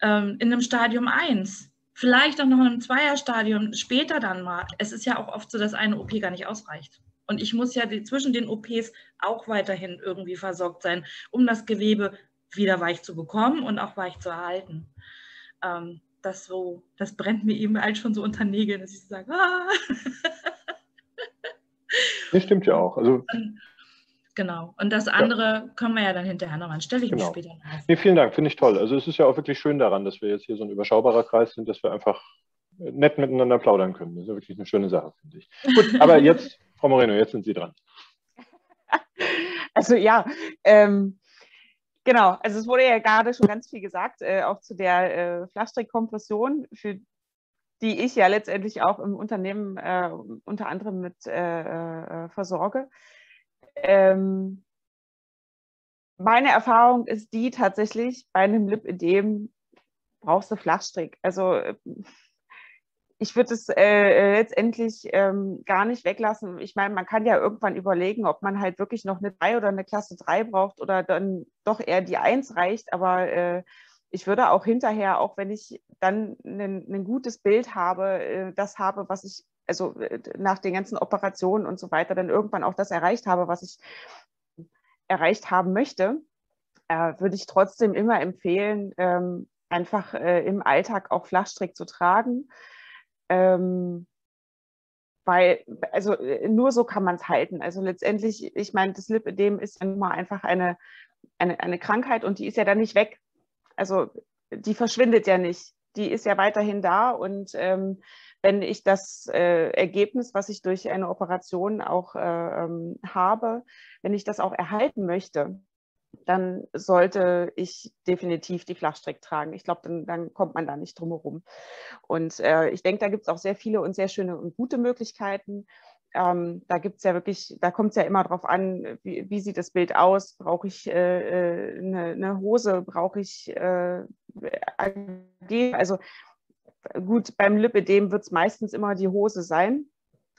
ähm, in einem Stadium 1, vielleicht auch noch in einem Zweierstadium, später dann mal. Es ist ja auch oft so, dass eine OP gar nicht ausreicht. Und ich muss ja die, zwischen den OPs auch weiterhin irgendwie versorgt sein, um das Gewebe wieder weich zu bekommen und auch weich zu erhalten. Ähm, das so, das brennt mir eben halt schon so unter Nägeln, dass ich sage, ah. Das stimmt ja auch. Also, genau. Und das andere ja. können wir ja dann hinterher noch an. Stelle ich genau. mich später noch. Nee, vielen Dank, finde ich toll. Also es ist ja auch wirklich schön daran, dass wir jetzt hier so ein überschaubarer Kreis sind, dass wir einfach nett miteinander plaudern können. Das ist ja wirklich eine schöne Sache, finde ich. Gut, aber jetzt, Frau Moreno, jetzt sind Sie dran. Also ja, ähm, genau. Also es wurde ja gerade schon ganz viel gesagt, äh, auch zu der äh, Flachstrickkompression, für die ich ja letztendlich auch im Unternehmen äh, unter anderem mit äh, äh, versorge. Ähm, meine Erfahrung ist die tatsächlich, bei einem Lipödem brauchst du Flachstrick. Also ich würde es äh, letztendlich ähm, gar nicht weglassen. Ich meine, man kann ja irgendwann überlegen, ob man halt wirklich noch eine 3 oder eine Klasse 3 braucht oder dann doch eher die 1 reicht. Aber äh, ich würde auch hinterher, auch wenn ich dann ein gutes Bild habe, äh, das habe, was ich, also äh, nach den ganzen Operationen und so weiter, dann irgendwann auch das erreicht habe, was ich erreicht haben möchte, äh, würde ich trotzdem immer empfehlen, ähm, einfach im Alltag auch Flachstrick zu tragen. Ähm, weil, also nur so kann man es halten. Also letztendlich, ich meine, das Lipödem ist ja nun mal einfach eine, eine, eine Krankheit und die ist ja dann nicht weg also die verschwindet ja nicht. Die ist ja weiterhin da und ähm, wenn ich das äh, Ergebnis, was ich durch eine Operation auch äh, ähm, habe, wenn ich das auch erhalten möchte, dann sollte ich definitiv die Flachstrick tragen. Ich glaube, dann, dann, kommt man da nicht drum herum. Und äh, ich denke, da gibt es auch sehr viele und sehr schöne und gute Möglichkeiten. Ähm, da gibt es ja wirklich, da kommt es ja immer darauf an, wie, wie, sieht das Bild aus? Brauche ich äh, eine, äh, eine, Hose? Brauche ich äh, also gut, beim Lipödem wird es meistens immer die Hose sein,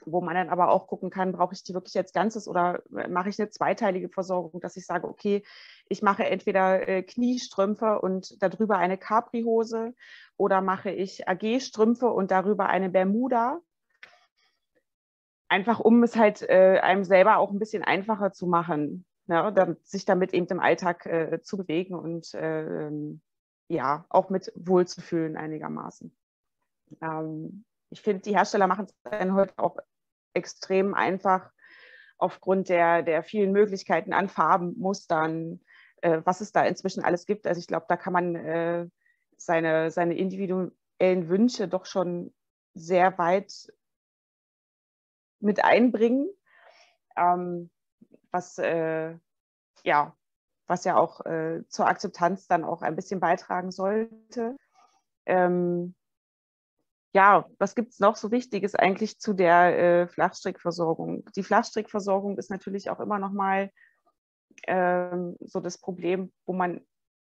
wo man dann aber auch gucken kann, brauche ich die wirklich jetzt ganzes oder mache ich eine zweiteilige Versorgung, dass ich sage, okay, ich mache entweder äh, Kniestrümpfe und darüber eine Capri-Hose oder mache ich AG-Strümpfe und darüber eine Bermuda einfach um es halt äh, einem selber auch ein bisschen einfacher zu machen, ja, ne, damit, sich damit eben im Alltag äh, zu bewegen und äh, ja, auch mit wohlzufühlen einigermaßen. Ähm, ich finde, die Hersteller machen es dann heute auch extrem einfach aufgrund der, der vielen Möglichkeiten an Farben, Mustern, äh, was es da inzwischen alles gibt. Also ich glaube, da kann man äh, seine, seine individuellen Wünsche doch schon sehr weit mit einbringen, ähm, was, äh, ja, was ja auch äh, zur Akzeptanz dann auch ein bisschen beitragen sollte. Ähm, ja, was gibt es noch so Wichtiges eigentlich zu der äh, Flachstrickversorgung? Die Flachstrickversorgung ist natürlich auch immer noch mal ähm, so das Problem, wo man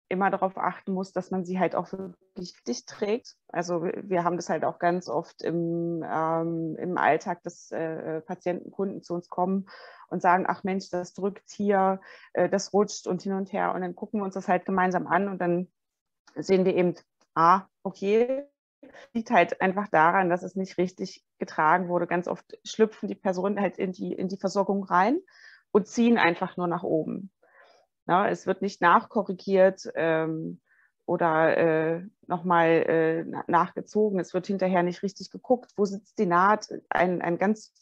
immer darauf achten muss, dass man sie halt auch wirklich dicht trägt. Also wir haben das halt auch ganz oft im, ähm, im Alltag, dass äh, Patienten, Kunden zu uns kommen und sagen, ach Mensch, das drückt hier, äh, das rutscht und hin und her. Und dann gucken wir uns das halt gemeinsam an und dann sehen wir eben, ah, okay, liegt halt einfach daran, dass es nicht richtig getragen wurde. Ganz oft schlüpfen die Personen halt in die, in die Versorgung rein und ziehen einfach nur nach oben. Na, es wird nicht nachkorrigiert ähm, oder äh, nochmal äh, nachgezogen. Es wird hinterher nicht richtig geguckt, wo sitzt die Naht. Ein, ein ganz,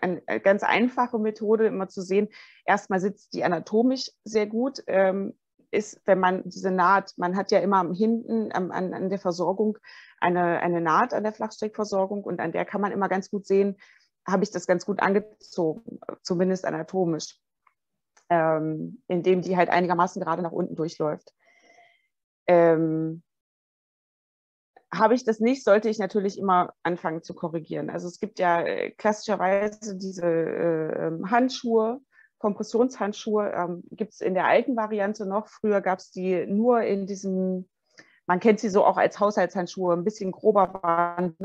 eine äh, ganz einfache Methode, immer zu sehen, erstmal sitzt die anatomisch sehr gut. Ähm, ist, wenn man diese Naht, man hat ja immer hinten an, an der Versorgung eine, eine Naht an der Flachstrickversorgung und an der kann man immer ganz gut sehen, habe ich das ganz gut angezogen, zumindest anatomisch, ähm, indem die halt einigermaßen gerade nach unten durchläuft. Ähm, habe ich das nicht, sollte ich natürlich immer anfangen zu korrigieren. Also es gibt ja äh, klassischerweise diese äh, ähm, Handschuhe, Kompressionshandschuhe, ähm, gibt es in der alten Variante noch. Früher gab es die nur in diesem, man kennt sie so auch als Haushaltshandschuhe, ein bisschen grober waren,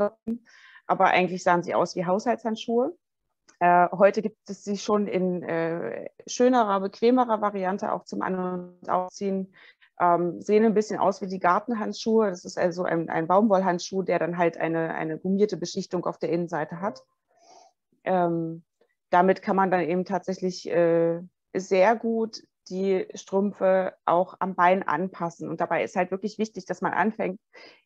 aber eigentlich sahen sie aus wie Haushaltshandschuhe. Äh, heute gibt es sie schon in äh, schönerer, bequemerer Variante auch zum An- und Ausziehen ähm, sehen ein bisschen aus wie die Gartenhandschuhe. Das ist also ein, ein Baumwollhandschuh, der dann halt eine, eine gummierte Beschichtung auf der Innenseite hat. Ähm, damit kann man dann eben tatsächlich äh, sehr gut die Strümpfe auch am Bein anpassen. Und dabei ist halt wirklich wichtig, dass man anfängt.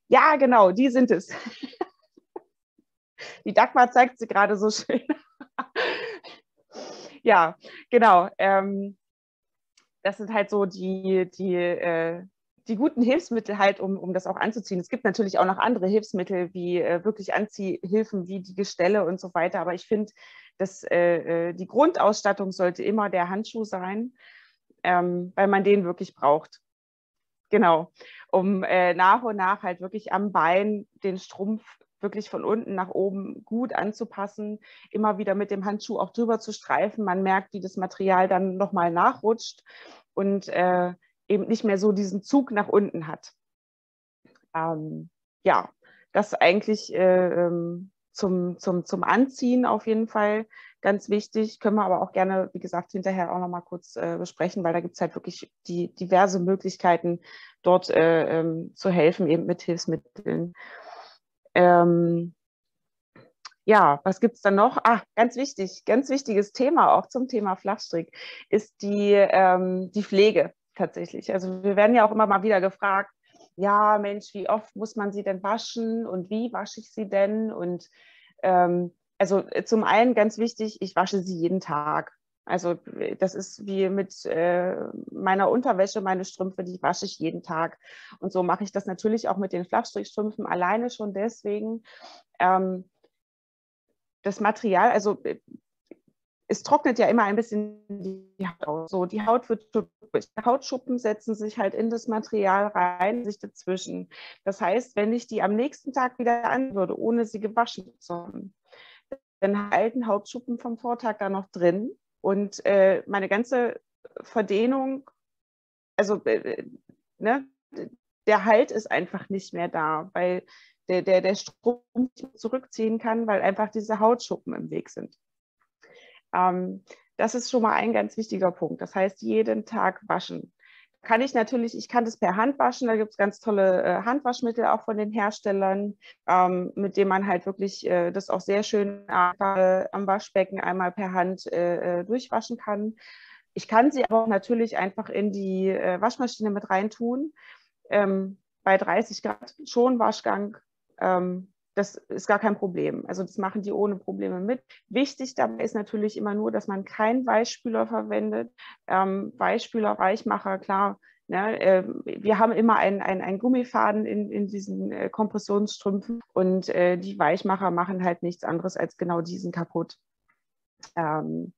Ja, genau, die sind es. die Dagmar zeigt sie gerade so schön. ja, genau. Ähm, das sind halt so die, die, äh, die guten Hilfsmittel halt, um, um das auch anzuziehen. Es gibt natürlich auch noch andere Hilfsmittel, wie äh, wirklich Anziehhilfen, wie die Gestelle und so weiter. Aber ich finde, dass äh, äh, die Grundausstattung sollte immer der Handschuh sein, ähm, weil man den wirklich braucht. Genau, um äh, nach und nach halt wirklich am Bein den Strumpf wirklich von unten nach oben gut anzupassen, immer wieder mit dem Handschuh auch drüber zu streifen. Man merkt, wie das Material dann nochmal nachrutscht und äh, eben nicht mehr so diesen Zug nach unten hat. Ähm, ja, das eigentlich äh, ähm, zum, zum, zum Anziehen auf jeden Fall ganz wichtig. Können wir aber auch gerne, wie gesagt, hinterher auch nochmal kurz äh, besprechen, weil da gibt es halt wirklich die diverse Möglichkeiten, dort äh, ähm, zu helfen, eben mit Hilfsmitteln. Ähm, ja, was gibt es dann noch? Ah, ganz wichtig, ganz wichtiges Thema auch zum Thema Flachstrick ist die, ähm, die Pflege tatsächlich. Also wir werden ja auch immer mal wieder gefragt, ja Mensch, wie oft muss man sie denn waschen und wie wasche ich sie denn? Und ähm, also äh, zum einen ganz wichtig, ich wasche sie jeden Tag. Also das ist wie mit äh, meiner Unterwäsche, meine Strümpfe, die wasche ich jeden Tag. Und so mache ich das natürlich auch mit den Flachstrickstrümpfen alleine schon deswegen. Ähm, das Material, also äh, es trocknet ja immer ein bisschen die Haut aus. So, die Haut wird Hautschuppen setzen sich halt in das Material rein, sich dazwischen. Das heißt, wenn ich die am nächsten Tag wieder an würde, ohne sie gewaschen zu haben, dann halten Hautschuppen vom Vortag da noch drin und äh, meine ganze Verdehnung, also äh, ne, der Halt ist einfach nicht mehr da, weil der, der, der Strom zurückziehen kann, weil einfach diese Hautschuppen im Weg sind. Ähm, das ist schon mal ein ganz wichtiger Punkt. Das heißt, jeden Tag waschen. Kann ich natürlich, ich kann das per Hand waschen, da gibt es ganz tolle äh, Handwaschmittel auch von den Herstellern, ähm, mit denen man halt wirklich äh, das auch sehr schön äh, am Waschbecken einmal per Hand äh, äh, durchwaschen kann. Ich kann sie aber auch natürlich einfach in die äh, Waschmaschine mit reintun. Ähm, bei 30 Grad schon Waschgang. Ähm, das ist gar kein Problem. Also das machen die ohne Probleme mit. Wichtig dabei ist natürlich immer nur, dass man keinen Weichspüler verwendet. Ähm, Weichspüler, Weichmacher, klar. Ne, äh, wir haben immer einen, einen, Gummifaden in, in diesen äh, Kompressionsstrümpfen und äh, die Weichmacher machen halt nichts anderes als genau diesen kaputt. Ähm,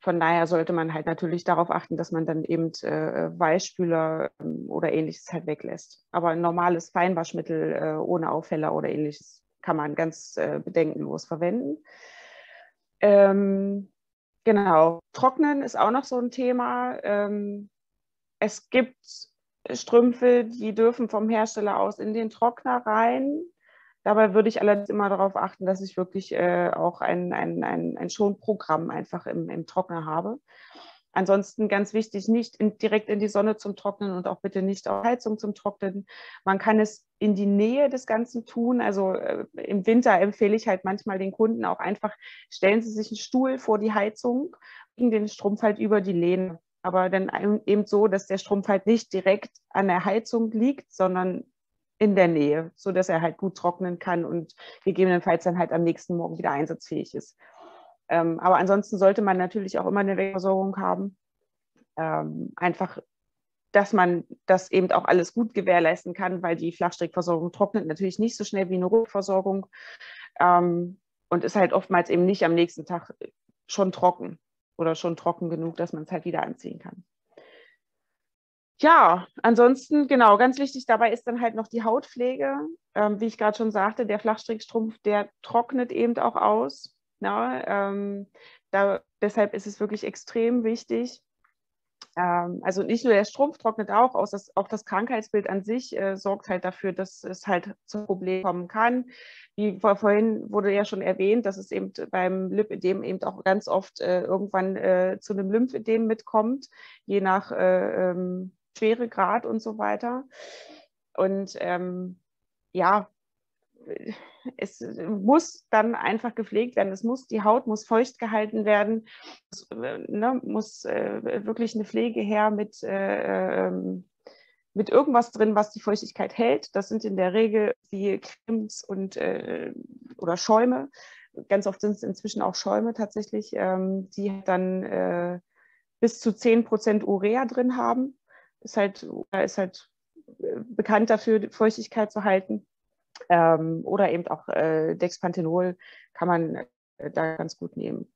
von daher sollte man halt natürlich darauf achten, dass man dann eben äh, Weichspüler ähm, oder ähnliches halt weglässt. Aber ein normales Feinwaschmittel äh, ohne Auffäller oder ähnliches kann man ganz äh, bedenkenlos verwenden. Ähm, genau, Trocknen ist auch noch so ein Thema. Ähm, es gibt Strümpfe, die dürfen vom Hersteller aus in den Trockner rein. Dabei würde ich allerdings immer darauf achten, dass ich wirklich äh, auch ein, ein, ein, ein Schonprogramm einfach im, im Trockner habe. Ansonsten ganz wichtig, nicht in, direkt in die Sonne zum Trocknen und auch bitte nicht auf Heizung zum Trocknen. Man kann es in die Nähe des Ganzen tun. Also äh, im Winter empfehle ich halt manchmal den Kunden auch einfach, stellen Sie sich einen Stuhl vor die Heizung, legen den Strumpf halt über die Lehne. Aber dann eben so, dass der Strumpf halt nicht direkt an der Heizung liegt, sondern in der Nähe, sodass er halt gut trocknen kann und gegebenenfalls dann halt am nächsten Morgen wieder einsatzfähig ist. Ähm, aber ansonsten sollte man natürlich auch immer eine Wegversorgung haben. Ähm, einfach dass man das eben auch alles gut gewährleisten kann, weil die Flachstrickversorgung trocknet natürlich nicht so schnell wie eine Rotversorgung ähm, und ist halt oftmals eben nicht am nächsten Tag schon trocken oder schon trocken genug, dass man es halt wieder anziehen kann. Ja, ansonsten, genau, ganz wichtig dabei ist dann halt noch die Hautpflege. Ähm, wie ich gerade schon sagte, der Flachstrickstrumpf, der trocknet eben auch aus. Na, ne? ähm, da, deshalb ist es wirklich extrem wichtig. Ähm, also nicht nur der Strumpf trocknet auch aus, das, auch das Krankheitsbild an sich äh, sorgt halt dafür, dass es halt zu Problemen kommen kann. Wie vorhin wurde ja schon erwähnt, dass es eben beim Lipödem eben auch ganz oft äh, irgendwann äh, zu einem Lymphödem mitkommt, je nach äh, ähm, Schweregrad und so weiter. Und ähm, ja, es muss dann einfach gepflegt werden. Es muss, die Haut muss feucht gehalten werden. Es ne, muss äh, wirklich eine Pflege her mit, äh, ähm, mit irgendwas drin, was die Feuchtigkeit hält. Das sind in der Regel wie Cremes und äh, oder Schäume. Ganz oft sind es inzwischen auch Schäume tatsächlich, ähm, die dann äh, bis zu 10% Urea drin haben ist halt, ist halt äh, bekannt dafür, Feuchtigkeit zu halten. Ähm, oder eben auch äh, Dexpanthenol kann man äh, da ganz gut nehmen.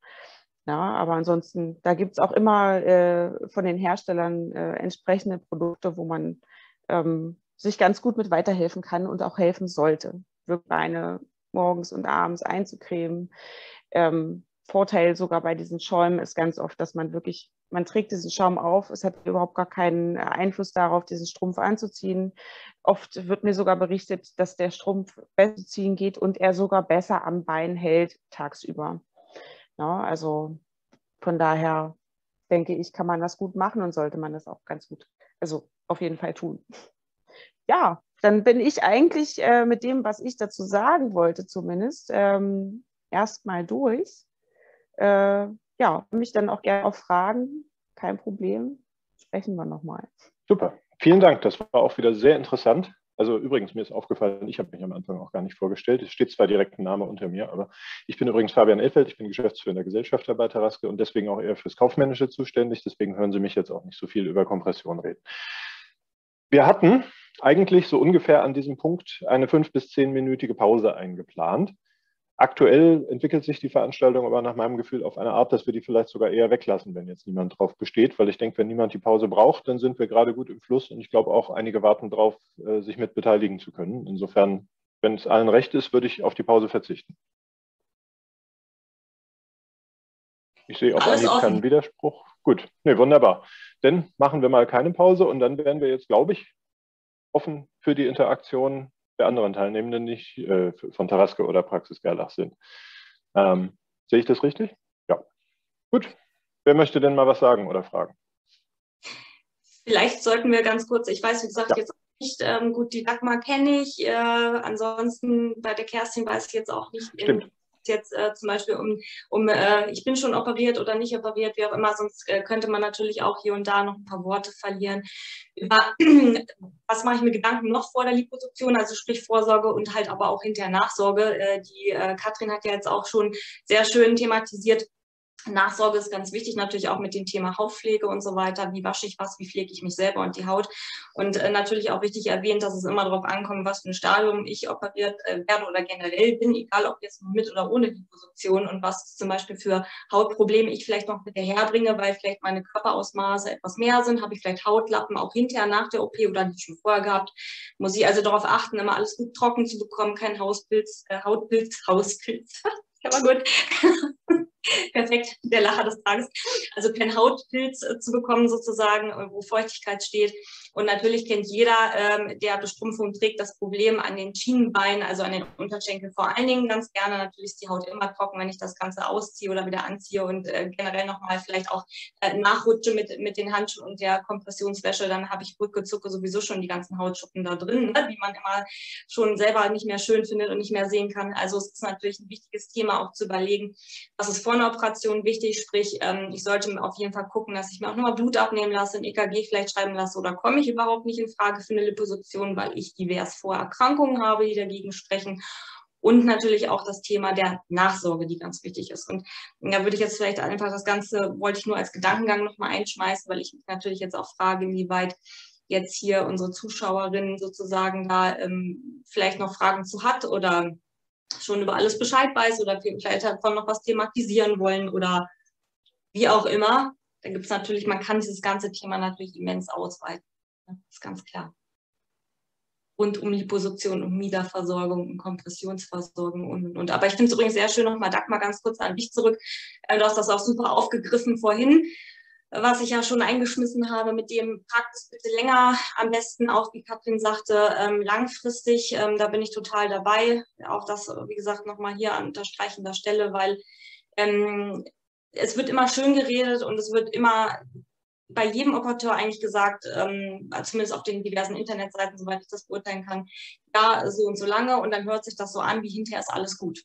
Ja, aber ansonsten, da gibt es auch immer äh, von den Herstellern äh, entsprechende Produkte, wo man ähm, sich ganz gut mit weiterhelfen kann und auch helfen sollte. Wirklich eine morgens und abends einzucremen. Ähm, Vorteil sogar bei diesen Schäumen ist ganz oft, dass man wirklich, man trägt diesen Schaum auf, es hat überhaupt gar keinen Einfluss darauf, diesen Strumpf anzuziehen. Oft wird mir sogar berichtet, dass der Strumpf besser ziehen geht und er sogar besser am Bein hält tagsüber. Ja, also von daher denke ich, kann man das gut machen und sollte man das auch ganz gut, also auf jeden Fall tun. Ja, dann bin ich eigentlich äh, mit dem, was ich dazu sagen wollte, zumindest ähm, erstmal durch äh, ja, mich dann auch gerne auf Fragen, kein Problem, sprechen wir nochmal. Super, vielen Dank, das war auch wieder sehr interessant. Also übrigens, mir ist aufgefallen, ich habe mich am Anfang auch gar nicht vorgestellt. Es steht zwar direkt ein Name unter mir, aber ich bin übrigens Fabian Elfeld, ich bin geschäftsführender Gesellschafter bei Taraske und deswegen auch eher fürs Kaufmännische zuständig. Deswegen hören Sie mich jetzt auch nicht so viel über Kompression reden. Wir hatten eigentlich so ungefähr an diesem Punkt eine fünf- bis zehnminütige Pause eingeplant. Aktuell entwickelt sich die Veranstaltung aber nach meinem Gefühl auf eine Art, dass wir die vielleicht sogar eher weglassen, wenn jetzt niemand drauf besteht, weil ich denke, wenn niemand die Pause braucht, dann sind wir gerade gut im Fluss und ich glaube auch einige warten darauf, äh, sich mit beteiligen zu können. Insofern, wenn es allen recht ist, würde ich auf die Pause verzichten. Ich sehe auf Anhieb keinen Widerspruch. Gut, nee, wunderbar. Dann machen wir mal keine Pause und dann werden wir jetzt, glaube ich, offen für die Interaktion der anderen Teilnehmenden nicht äh, von Taraske oder Praxis Gerlach sind. Ähm, sehe ich das richtig? Ja. Gut. Wer möchte denn mal was sagen oder fragen? Vielleicht sollten wir ganz kurz, ich weiß, wie gesagt, ja. jetzt nicht, ähm, gut, die Dagmar kenne ich, äh, ansonsten bei der Kerstin weiß ich jetzt auch nicht, Stimmt jetzt äh, zum Beispiel um, um äh, ich bin schon operiert oder nicht operiert, wie auch immer, sonst äh, könnte man natürlich auch hier und da noch ein paar Worte verlieren. Über, was mache ich mir Gedanken noch vor der Liposuktion, also sprich Vorsorge und halt aber auch hinterher Nachsorge. Äh, die äh, Katrin hat ja jetzt auch schon sehr schön thematisiert, Nachsorge ist ganz wichtig, natürlich auch mit dem Thema Hautpflege und so weiter. Wie wasche ich was, wie pflege ich mich selber und die Haut. Und äh, natürlich auch wichtig erwähnt, dass es immer darauf ankommt, was für ein Stadium ich operiert äh, werde oder generell bin, egal ob jetzt mit oder ohne Liposuktion und was zum Beispiel für Hautprobleme ich vielleicht noch hinterherbringe, weil vielleicht meine Körperausmaße etwas mehr sind. Habe ich vielleicht Hautlappen auch hinterher nach der OP oder die schon vorher gehabt. Muss ich also darauf achten, immer alles gut trocken zu bekommen, kein Hauspilz, äh, Hautpilz, Hauspilz. Aber gut. Perfekt, der Lacher des Tages. Also kein Hautpilz äh, zu bekommen sozusagen, äh, wo Feuchtigkeit steht. Und natürlich kennt jeder, ähm, der Bestrumpfung trägt, das Problem an den Schienenbeinen, also an den Unterschenkeln vor allen Dingen ganz gerne. Natürlich ist die Haut immer trocken, wenn ich das Ganze ausziehe oder wieder anziehe und äh, generell nochmal vielleicht auch äh, nachrutsche mit, mit den Handschuhen und der Kompressionswäsche. Dann habe ich rückgezucke sowieso schon die ganzen Hautschuppen da drin, ne, die man immer schon selber nicht mehr schön findet und nicht mehr sehen kann. Also es ist natürlich ein wichtiges Thema auch zu überlegen, was ist vor einer Operation wichtig, sprich ähm, ich sollte auf jeden Fall gucken, dass ich mir auch nochmal Blut abnehmen lasse, ein EKG vielleicht schreiben lasse oder komme ich überhaupt nicht in Frage für eine Liposuktion, weil ich divers Vorerkrankungen habe, die dagegen sprechen. Und natürlich auch das Thema der Nachsorge, die ganz wichtig ist. Und da würde ich jetzt vielleicht einfach das Ganze, wollte ich nur als Gedankengang nochmal einschmeißen, weil ich mich natürlich jetzt auch frage, inwieweit jetzt hier unsere Zuschauerin sozusagen da ähm, vielleicht noch Fragen zu hat oder schon über alles Bescheid weiß oder vielleicht davon noch was thematisieren wollen oder wie auch immer. Da gibt es natürlich, man kann dieses ganze Thema natürlich immens ausweiten. Das ist ganz klar. Rund um Liposuktion und Miederversorgung und Kompressionsversorgung und, und, und. Aber ich finde es übrigens sehr schön, nochmal Dagmar ganz kurz an dich zurück. Äh, du hast das auch super aufgegriffen vorhin was ich ja schon eingeschmissen habe, mit dem Praxis bitte länger, am besten auch, wie Katrin sagte, ähm, langfristig. Ähm, da bin ich total dabei. Auch das, wie gesagt, nochmal hier an unterstreichender Stelle, weil ähm, es wird immer schön geredet und es wird immer bei jedem Operateur eigentlich gesagt, ähm, zumindest auf den diversen Internetseiten, soweit ich das beurteilen kann, ja, so und so lange und dann hört sich das so an, wie hinterher ist alles gut.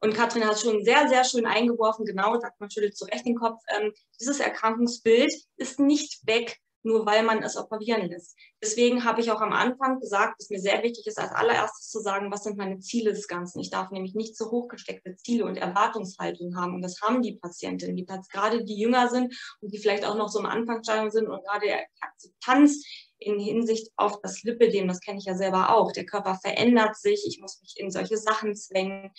Und Katrin hat schon sehr, sehr schön eingeworfen, genau, sagt man schüttelt zu Recht den Kopf. Ähm, dieses Erkrankungsbild ist nicht weg, nur weil man es operieren lässt. Deswegen habe ich auch am Anfang gesagt, dass mir sehr wichtig ist, als allererstes zu sagen, was sind meine Ziele des Ganzen. Ich darf nämlich nicht zu hoch gesteckte Ziele und Erwartungshaltungen haben. Und das haben die Patientinnen, die gerade die jünger sind und die vielleicht auch noch so im Anfangsstadium sind und gerade Akzeptanz in Hinsicht auf das Lipidem, das kenne ich ja selber auch. Der Körper verändert sich, ich muss mich in solche Sachen zwängen.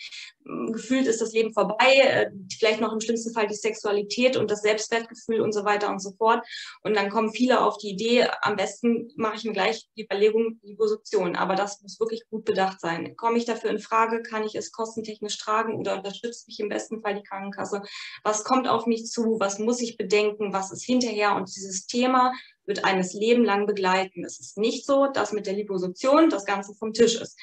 Hm, gefühlt ist das Leben vorbei, äh, vielleicht noch im schlimmsten Fall die Sexualität und das Selbstwertgefühl und so weiter und so fort. Und dann kommen viele auf die Idee, am besten mache ich mir gleich die Überlegung, die Position. Aber das muss wirklich gut bedacht sein. Komme ich dafür in Frage? Kann ich es kostentechnisch tragen oder unterstützt mich im besten Fall die Krankenkasse? Was kommt auf mich zu? Was muss ich bedenken? Was ist hinterher? Und dieses Thema wird eines Leben lang begleiten. Es ist nicht so, dass mit der Liposuktion das Ganze vom Tisch ist.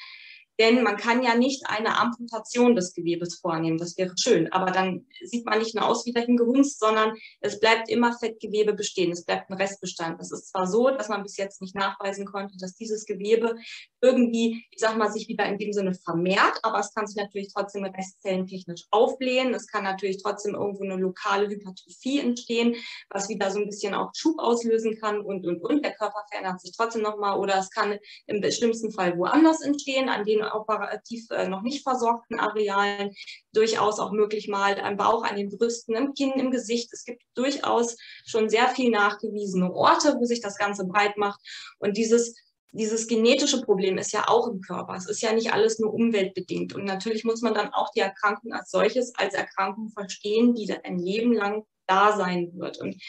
Denn man kann ja nicht eine Amputation des Gewebes vornehmen. Das wäre schön. Aber dann sieht man nicht nur aus wie dahin gehunzt, sondern es bleibt immer Fettgewebe bestehen. Es bleibt ein Restbestand. Es ist zwar so, dass man bis jetzt nicht nachweisen konnte, dass dieses Gewebe irgendwie, ich sag mal, sich wieder in dem Sinne vermehrt, aber es kann sich natürlich trotzdem restzellentechnisch aufblähen. Es kann natürlich trotzdem irgendwo eine lokale Hypertrophie entstehen, was wieder so ein bisschen auch Schub auslösen kann und, und, und. Der Körper verändert sich trotzdem nochmal oder es kann im schlimmsten Fall woanders entstehen, an den operativ äh, noch nicht versorgten Arealen, durchaus auch möglich mal am Bauch, an den Brüsten, im Kinn, im Gesicht. Es gibt durchaus schon sehr viel nachgewiesene Orte, wo sich das Ganze breit macht. Und dieses dieses genetische Problem ist ja auch im Körper. Es ist ja nicht alles nur umweltbedingt. Und natürlich muss man dann auch die Erkrankung als solches, als Erkrankung verstehen, die ein Leben lang da sein wird. Und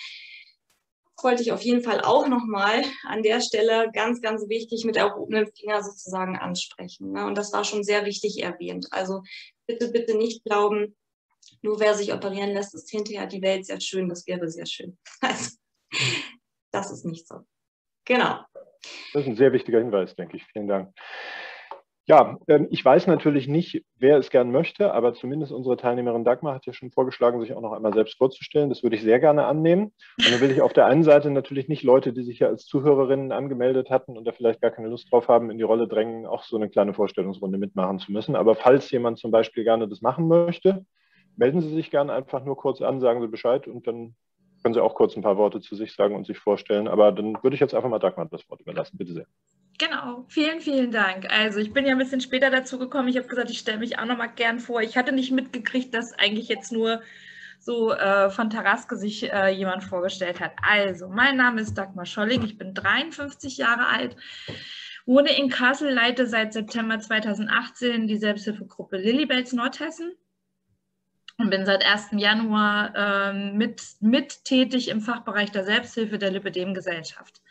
wollte ich auf jeden Fall auch nochmal an der Stelle ganz, ganz wichtig mit erhobenen Finger sozusagen ansprechen. Ne? Und das war schon sehr richtig erwähnt. Also bitte, bitte nicht glauben, nur wer sich operieren lässt, ist hinterher die Welt sehr schön. Das wäre sehr schön. Also, das ist nicht so. Genau. Das ist ein sehr wichtiger Hinweis, denke ich. Vielen Dank. Ja, ähm, ich weiß natürlich nicht, wer es gern möchte, aber zumindest unsere Teilnehmerin Dagmar hat ja schon vorgeschlagen, sich auch noch einmal selbst vorzustellen. Das würde ich sehr gerne annehmen. Und dann will ich auf der einen Seite natürlich nicht Leute, die sich ja als Zuhörerinnen angemeldet hatten und da vielleicht gar keine Lust drauf haben, in die Rolle drängen, auch so eine kleine Vorstellungsrunde mitmachen zu müssen. Aber falls jemand zum Beispiel gerne das machen möchte, melden Sie sich gerne einfach nur kurz an, sagen Sie Bescheid und dann können Sie auch kurz ein paar Worte zu sich sagen und sich vorstellen. Aber dann würde ich jetzt einfach mal Dagmar das Wort überlassen. Bitte sehr. Genau, vielen, vielen Dank. Also ich bin ja ein bisschen später dazu gekommen. Ich habe gesagt, ich stelle mich auch noch mal gern vor. Ich hatte nicht mitgekriegt, dass eigentlich jetzt nur so äh, von Taraske sich äh, jemand vorgestellt hat. Also, mein Name ist Dagmar Scholling, ich bin 53 Jahre alt, wohne in Kassel, leite seit September 2018 die Selbsthilfegruppe Lilibels Nordhessen und bin seit 1. Januar äh, mit, mit tätig im Fachbereich der Selbsthilfe der Lipidem-Gesellschaft.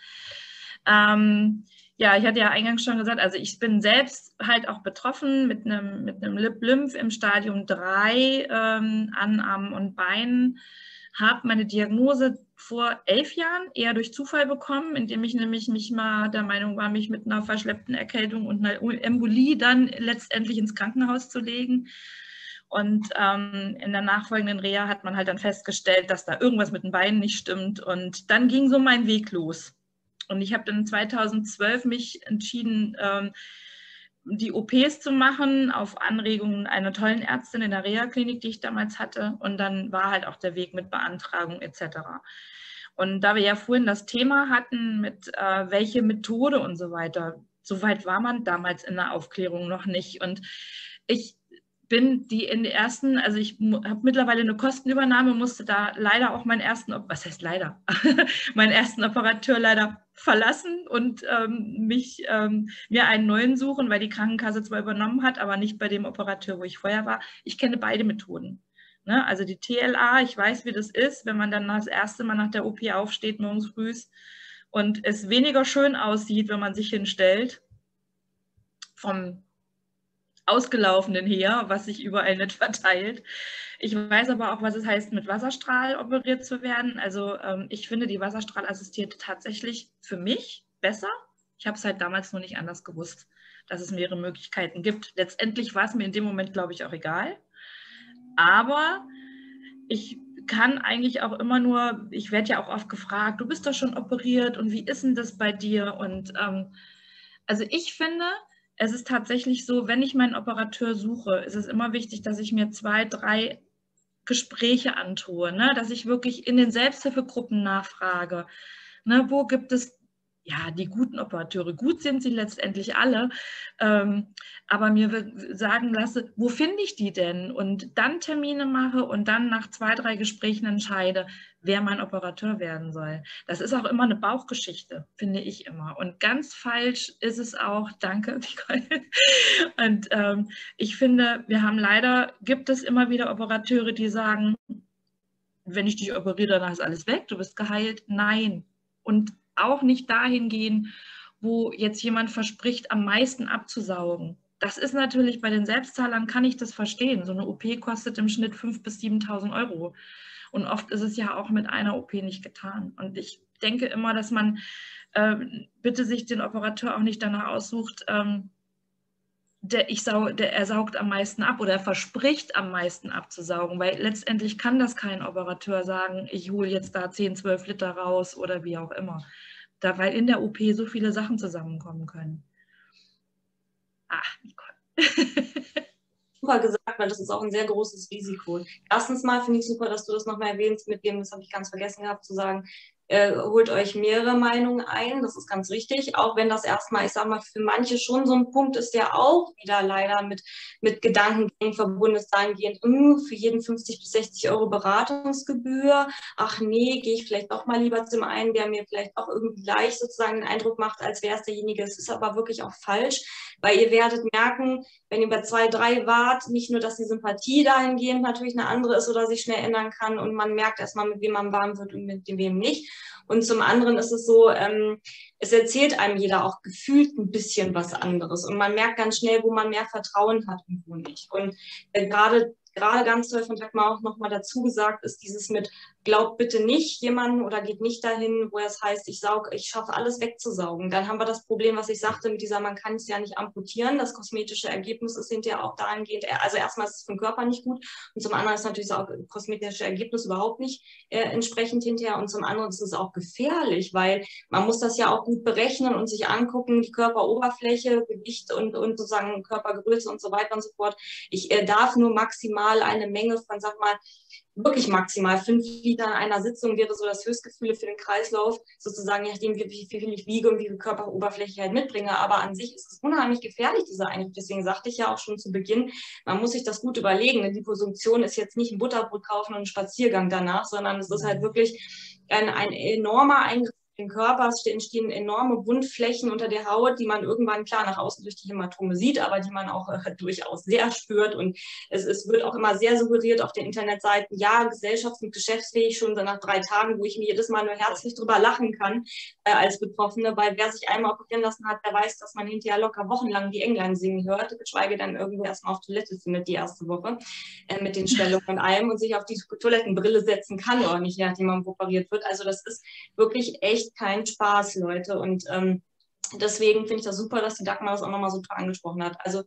Ähm, ja, ich hatte ja eingangs schon gesagt, also ich bin selbst halt auch betroffen mit einem, mit einem Lip-Lymph im Stadium 3 ähm, an Armen und Beinen. Habe meine Diagnose vor elf Jahren eher durch Zufall bekommen, indem ich nämlich mich mal der Meinung war, mich mit einer verschleppten Erkältung und einer Embolie dann letztendlich ins Krankenhaus zu legen. Und ähm, in der nachfolgenden Reha hat man halt dann festgestellt, dass da irgendwas mit den Beinen nicht stimmt. Und dann ging so mein Weg los. Und ich habe dann 2012 mich entschieden, ähm, die OPs zu machen auf Anregungen einer tollen Ärztin in der Reha-Klinik, die ich damals hatte. Und dann war halt auch der Weg mit Beantragung etc. Und da wir ja vorhin das Thema hatten mit äh, welche Methode und so weiter, so weit war man damals in der Aufklärung noch nicht. Und ich bin die in den ersten, also ich habe mittlerweile eine Kostenübernahme, musste da leider auch meinen ersten, was heißt leider, meinen ersten Operateur leider verlassen und ähm, mich ähm, mir einen neuen suchen, weil die Krankenkasse zwar übernommen hat, aber nicht bei dem Operateur, wo ich vorher war. Ich kenne beide Methoden. Ne? Also die TLA, ich weiß, wie das ist, wenn man dann das erste Mal nach der OP aufsteht, morgens früh und es weniger schön aussieht, wenn man sich hinstellt, vom Ausgelaufenen her, was sich überall nicht verteilt. Ich weiß aber auch, was es heißt, mit Wasserstrahl operiert zu werden. Also ähm, ich finde die Wasserstrahlassistierte tatsächlich für mich besser. Ich habe es halt damals nur nicht anders gewusst, dass es mehrere Möglichkeiten gibt. Letztendlich war es mir in dem Moment, glaube ich, auch egal. Aber ich kann eigentlich auch immer nur, ich werde ja auch oft gefragt, du bist doch schon operiert und wie ist denn das bei dir? Und ähm, also ich finde, es ist tatsächlich so, wenn ich meinen Operateur suche, ist es immer wichtig, dass ich mir zwei, drei Gespräche antue, ne? dass ich wirklich in den Selbsthilfegruppen nachfrage. Ne? Wo gibt es ja, die guten Operateure, gut sind sie letztendlich alle, ähm, aber mir sagen lasse, wo finde ich die denn? Und dann Termine mache und dann nach zwei, drei Gesprächen entscheide, wer mein Operateur werden soll. Das ist auch immer eine Bauchgeschichte, finde ich immer. Und ganz falsch ist es auch, danke, Nicole. Und ähm, ich finde, wir haben leider, gibt es immer wieder Operateure, die sagen, wenn ich dich operiere, dann ist alles weg, du bist geheilt. Nein. Und auch nicht dahin gehen, wo jetzt jemand verspricht, am meisten abzusaugen. Das ist natürlich bei den Selbstzahlern, kann ich das verstehen. So eine OP kostet im Schnitt 5.000 bis 7.000 Euro. Und oft ist es ja auch mit einer OP nicht getan. Und ich denke immer, dass man äh, bitte sich den Operateur auch nicht danach aussucht, ähm, der, ich sau, der, er saugt am meisten ab oder er verspricht am meisten abzusaugen, weil letztendlich kann das kein Operateur sagen, ich hole jetzt da 10, 12 Liter raus oder wie auch immer. Da, weil in der OP so viele Sachen zusammenkommen können. Ah, Nicole. super gesagt, weil das ist auch ein sehr großes Risiko. Erstens mal finde ich super, dass du das nochmal erwähnst, mit dem, das habe ich ganz vergessen gehabt zu sagen, äh, holt euch mehrere Meinungen ein, das ist ganz wichtig, auch wenn das erstmal, ich sage mal, für manche schon so ein Punkt ist, der auch wieder leider mit, mit Gedankengängen verbunden ist, dahingehend, mh, für jeden 50 bis 60 Euro Beratungsgebühr, ach nee, gehe ich vielleicht doch mal lieber zum einen, der mir vielleicht auch irgendwie gleich sozusagen den Eindruck macht, als wäre es derjenige, es ist aber wirklich auch falsch, weil ihr werdet merken, wenn ihr bei zwei, drei wart, nicht nur, dass die Sympathie dahingehend natürlich eine andere ist oder sich schnell ändern kann und man merkt erstmal, mit wem man warm wird und mit wem nicht. Und zum anderen ist es so, ähm, es erzählt einem jeder auch gefühlt ein bisschen was anderes. Und man merkt ganz schnell, wo man mehr Vertrauen hat und wo nicht. Und äh, gerade gerade ganz toll von Dagmar auch nochmal dazu gesagt, ist dieses mit, glaubt bitte nicht jemanden oder geht nicht dahin, wo es heißt, ich saug, ich schaffe alles wegzusaugen. Dann haben wir das Problem, was ich sagte mit dieser, man kann es ja nicht amputieren. Das kosmetische Ergebnis ist hinterher auch dahingehend, also erstmal ist es für den Körper nicht gut und zum anderen ist natürlich auch das kosmetische Ergebnis überhaupt nicht äh, entsprechend hinterher und zum anderen ist es auch gefährlich, weil man muss das ja auch gut berechnen und sich angucken, die Körperoberfläche, Gewicht und, und sozusagen Körpergröße und so weiter und so fort. Ich äh, darf nur maximal eine Menge von, sag mal, wirklich maximal fünf Liter in einer Sitzung wäre so das Höchstgefühl für den Kreislauf, sozusagen, je nachdem, wie, viel ich wiege und wie viel Körperoberfläche halt mitbringe. Aber an sich ist es unheimlich gefährlich, dieser Eingriff. Deswegen sagte ich ja auch schon zu Beginn, man muss sich das gut überlegen. Die Liposunktion ist jetzt nicht ein Butterbrot kaufen und ein Spaziergang danach, sondern es ist halt wirklich ein, ein enormer Eingriff den Körper. Es entstehen enorme Wundflächen unter der Haut, die man irgendwann klar nach außen durch die Hämatome sieht, aber die man auch äh, durchaus sehr spürt. Und es, es wird auch immer sehr suggeriert auf den Internetseiten, ja, gesellschafts- und geschäftsfähig schon nach drei Tagen, wo ich mir jedes Mal nur herzlich drüber lachen kann äh, als Betroffene, weil wer sich einmal operieren lassen hat, der weiß, dass man hinterher locker wochenlang die Englein singen hört, geschweige denn irgendwo erstmal auf Toilette findet die erste Woche äh, mit den Stellungen und allem und sich auf die Toilettenbrille setzen kann oder nicht, nachdem man operiert wird. Also das ist wirklich echt echt kein Spaß, Leute. Und ähm, deswegen finde ich das super, dass die Dagmar das auch nochmal so angesprochen hat. Also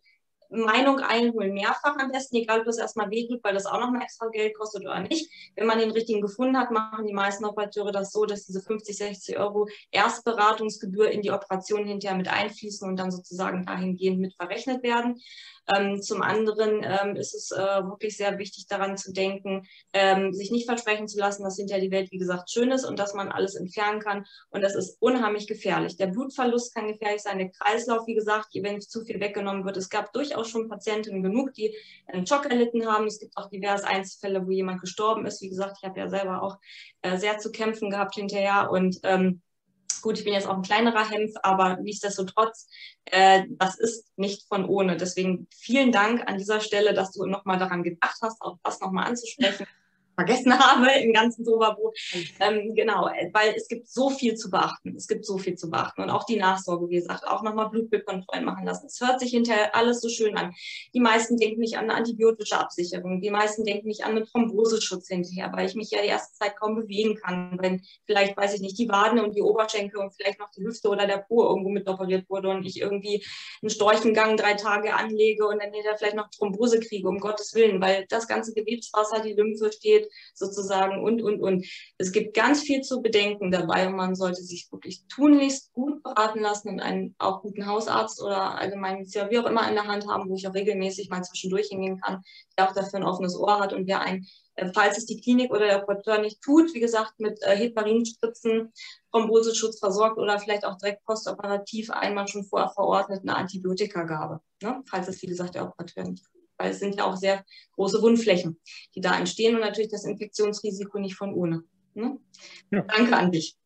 Meinung einholen, mehrfach am besten, egal ob es erstmal wehtut, weil das auch noch mal extra Geld kostet oder nicht. Wenn man den richtigen gefunden hat, machen die meisten Operateure das so, dass diese 50, 60 Euro Erstberatungsgebühr in die Operation hinterher mit einfließen und dann sozusagen dahingehend mit verrechnet werden. Ähm, zum anderen ähm, ist es äh, wirklich sehr wichtig, daran zu denken, ähm, sich nicht versprechen zu lassen, dass hinterher die Welt, wie gesagt, schön ist und dass man alles entfernen kann. Und das ist unheimlich gefährlich. Der Blutverlust kann gefährlich sein, der Kreislauf, wie gesagt, wenn zu viel weggenommen wird. Es gab durchaus schon Patientinnen genug, die einen Schock erlitten haben. Es gibt auch diverse Einzelfälle, wo jemand gestorben ist. Wie gesagt, ich habe ja selber auch äh, sehr zu kämpfen gehabt hinterher und ähm, Gut, ich bin jetzt auch ein kleinerer Hemd, aber nichtsdestotrotz, äh, das ist nicht von ohne. Deswegen vielen Dank an dieser Stelle, dass du nochmal daran gedacht hast, auch das nochmal anzusprechen vergessen habe im ganzen Soberbrot. Ähm, genau, weil es gibt so viel zu beachten. Es gibt so viel zu beachten. Und auch die Nachsorge, wie gesagt, auch nochmal Blutbildkontrollen machen lassen. Es hört sich hinterher alles so schön an. Die meisten denken nicht an eine antibiotische Absicherung. Die meisten denken nicht an einen Thromboseschutz hinterher, weil ich mich ja die erste Zeit kaum bewegen kann. Wenn vielleicht, weiß ich nicht, die Waden und die Oberschenkel und vielleicht noch die Hüfte oder der Po irgendwo mit operiert wurde und ich irgendwie einen Storchengang drei Tage anlege und dann hinterher vielleicht noch Thrombose kriege, um Gottes Willen, weil das ganze Gewebswasser, die Lymphe steht sozusagen und, und, und. Es gibt ganz viel zu bedenken dabei und man sollte sich wirklich tunlichst gut beraten lassen und einen auch guten Hausarzt oder allgemein wie auch immer in der Hand haben, wo ich auch regelmäßig mal zwischendurch hingehen kann, der auch dafür ein offenes Ohr hat und der ein äh, falls es die Klinik oder der Operateur nicht tut, wie gesagt, mit äh, Heparinspritzen, Thromboseschutz versorgt oder vielleicht auch direkt postoperativ einmal schon vorher verordnet eine Antibiotikagabe, ne? falls es, wie gesagt, der Operateur nicht tut weil es sind ja auch sehr große Wundflächen, die da entstehen und natürlich das Infektionsrisiko nicht von ohne. Ne? Ja. Danke an dich.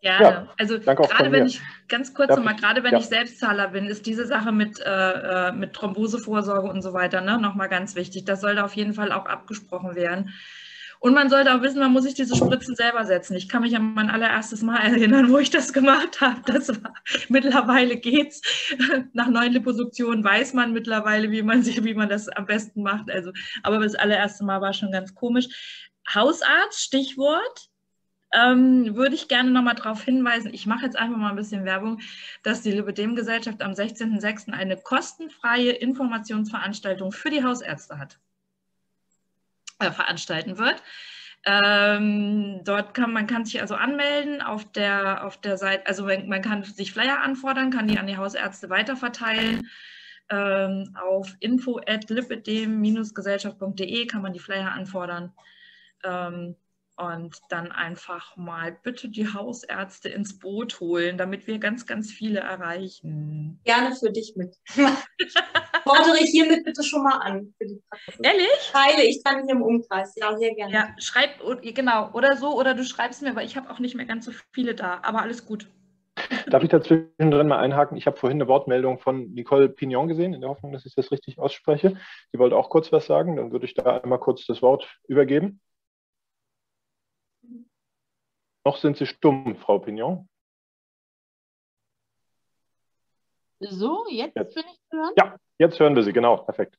Ja, ja also gerade wenn ich, ganz kurz nochmal, gerade wenn ja. ich Selbstzahler bin, ist diese Sache mit, äh, äh, mit Thrombosevorsorge und so weiter ne, nochmal ganz wichtig. Das sollte auf jeden Fall auch abgesprochen werden. Und man sollte auch wissen, man muss sich diese Spritzen selber setzen. Ich kann mich an mein allererstes Mal erinnern, wo ich das gemacht habe. Das war, mittlerweile geht's. Nach neuen Liposuktionen weiß man mittlerweile, wie man, wie man das am besten macht. Also, aber das allererste Mal war schon ganz komisch. Hausarzt, Stichwort. Ähm, würde ich gerne nochmal darauf hinweisen, ich mache jetzt einfach mal ein bisschen Werbung, dass die Lipidem-Gesellschaft am 16.06. eine kostenfreie Informationsveranstaltung für die Hausärzte hat äh, veranstalten wird. Ähm, dort kann man kann sich also anmelden auf der, auf der Seite, also man kann sich Flyer anfordern, kann die an die Hausärzte weiterverteilen. Ähm, auf info at lipidem-gesellschaft.de kann man die Flyer anfordern. Ähm, und dann einfach mal bitte die Hausärzte ins Boot holen, damit wir ganz, ganz viele erreichen. Gerne für dich mit. Fordere ich hiermit bitte schon mal an. Ehrlich? Teile ich dann hier im Umkreis. Ja, sehr gerne. Ja, schreib, genau, oder so, oder du schreibst mir, weil ich habe auch nicht mehr ganz so viele da, aber alles gut. Darf ich dazwischen drin mal einhaken? Ich habe vorhin eine Wortmeldung von Nicole Pignon gesehen, in der Hoffnung, dass ich das richtig ausspreche. Die wollte auch kurz was sagen. Dann würde ich da einmal kurz das Wort übergeben. Noch sind Sie stumm, Frau Pignon. So, jetzt, jetzt. bin ich zu hören? Ja, jetzt hören wir Sie, genau, perfekt.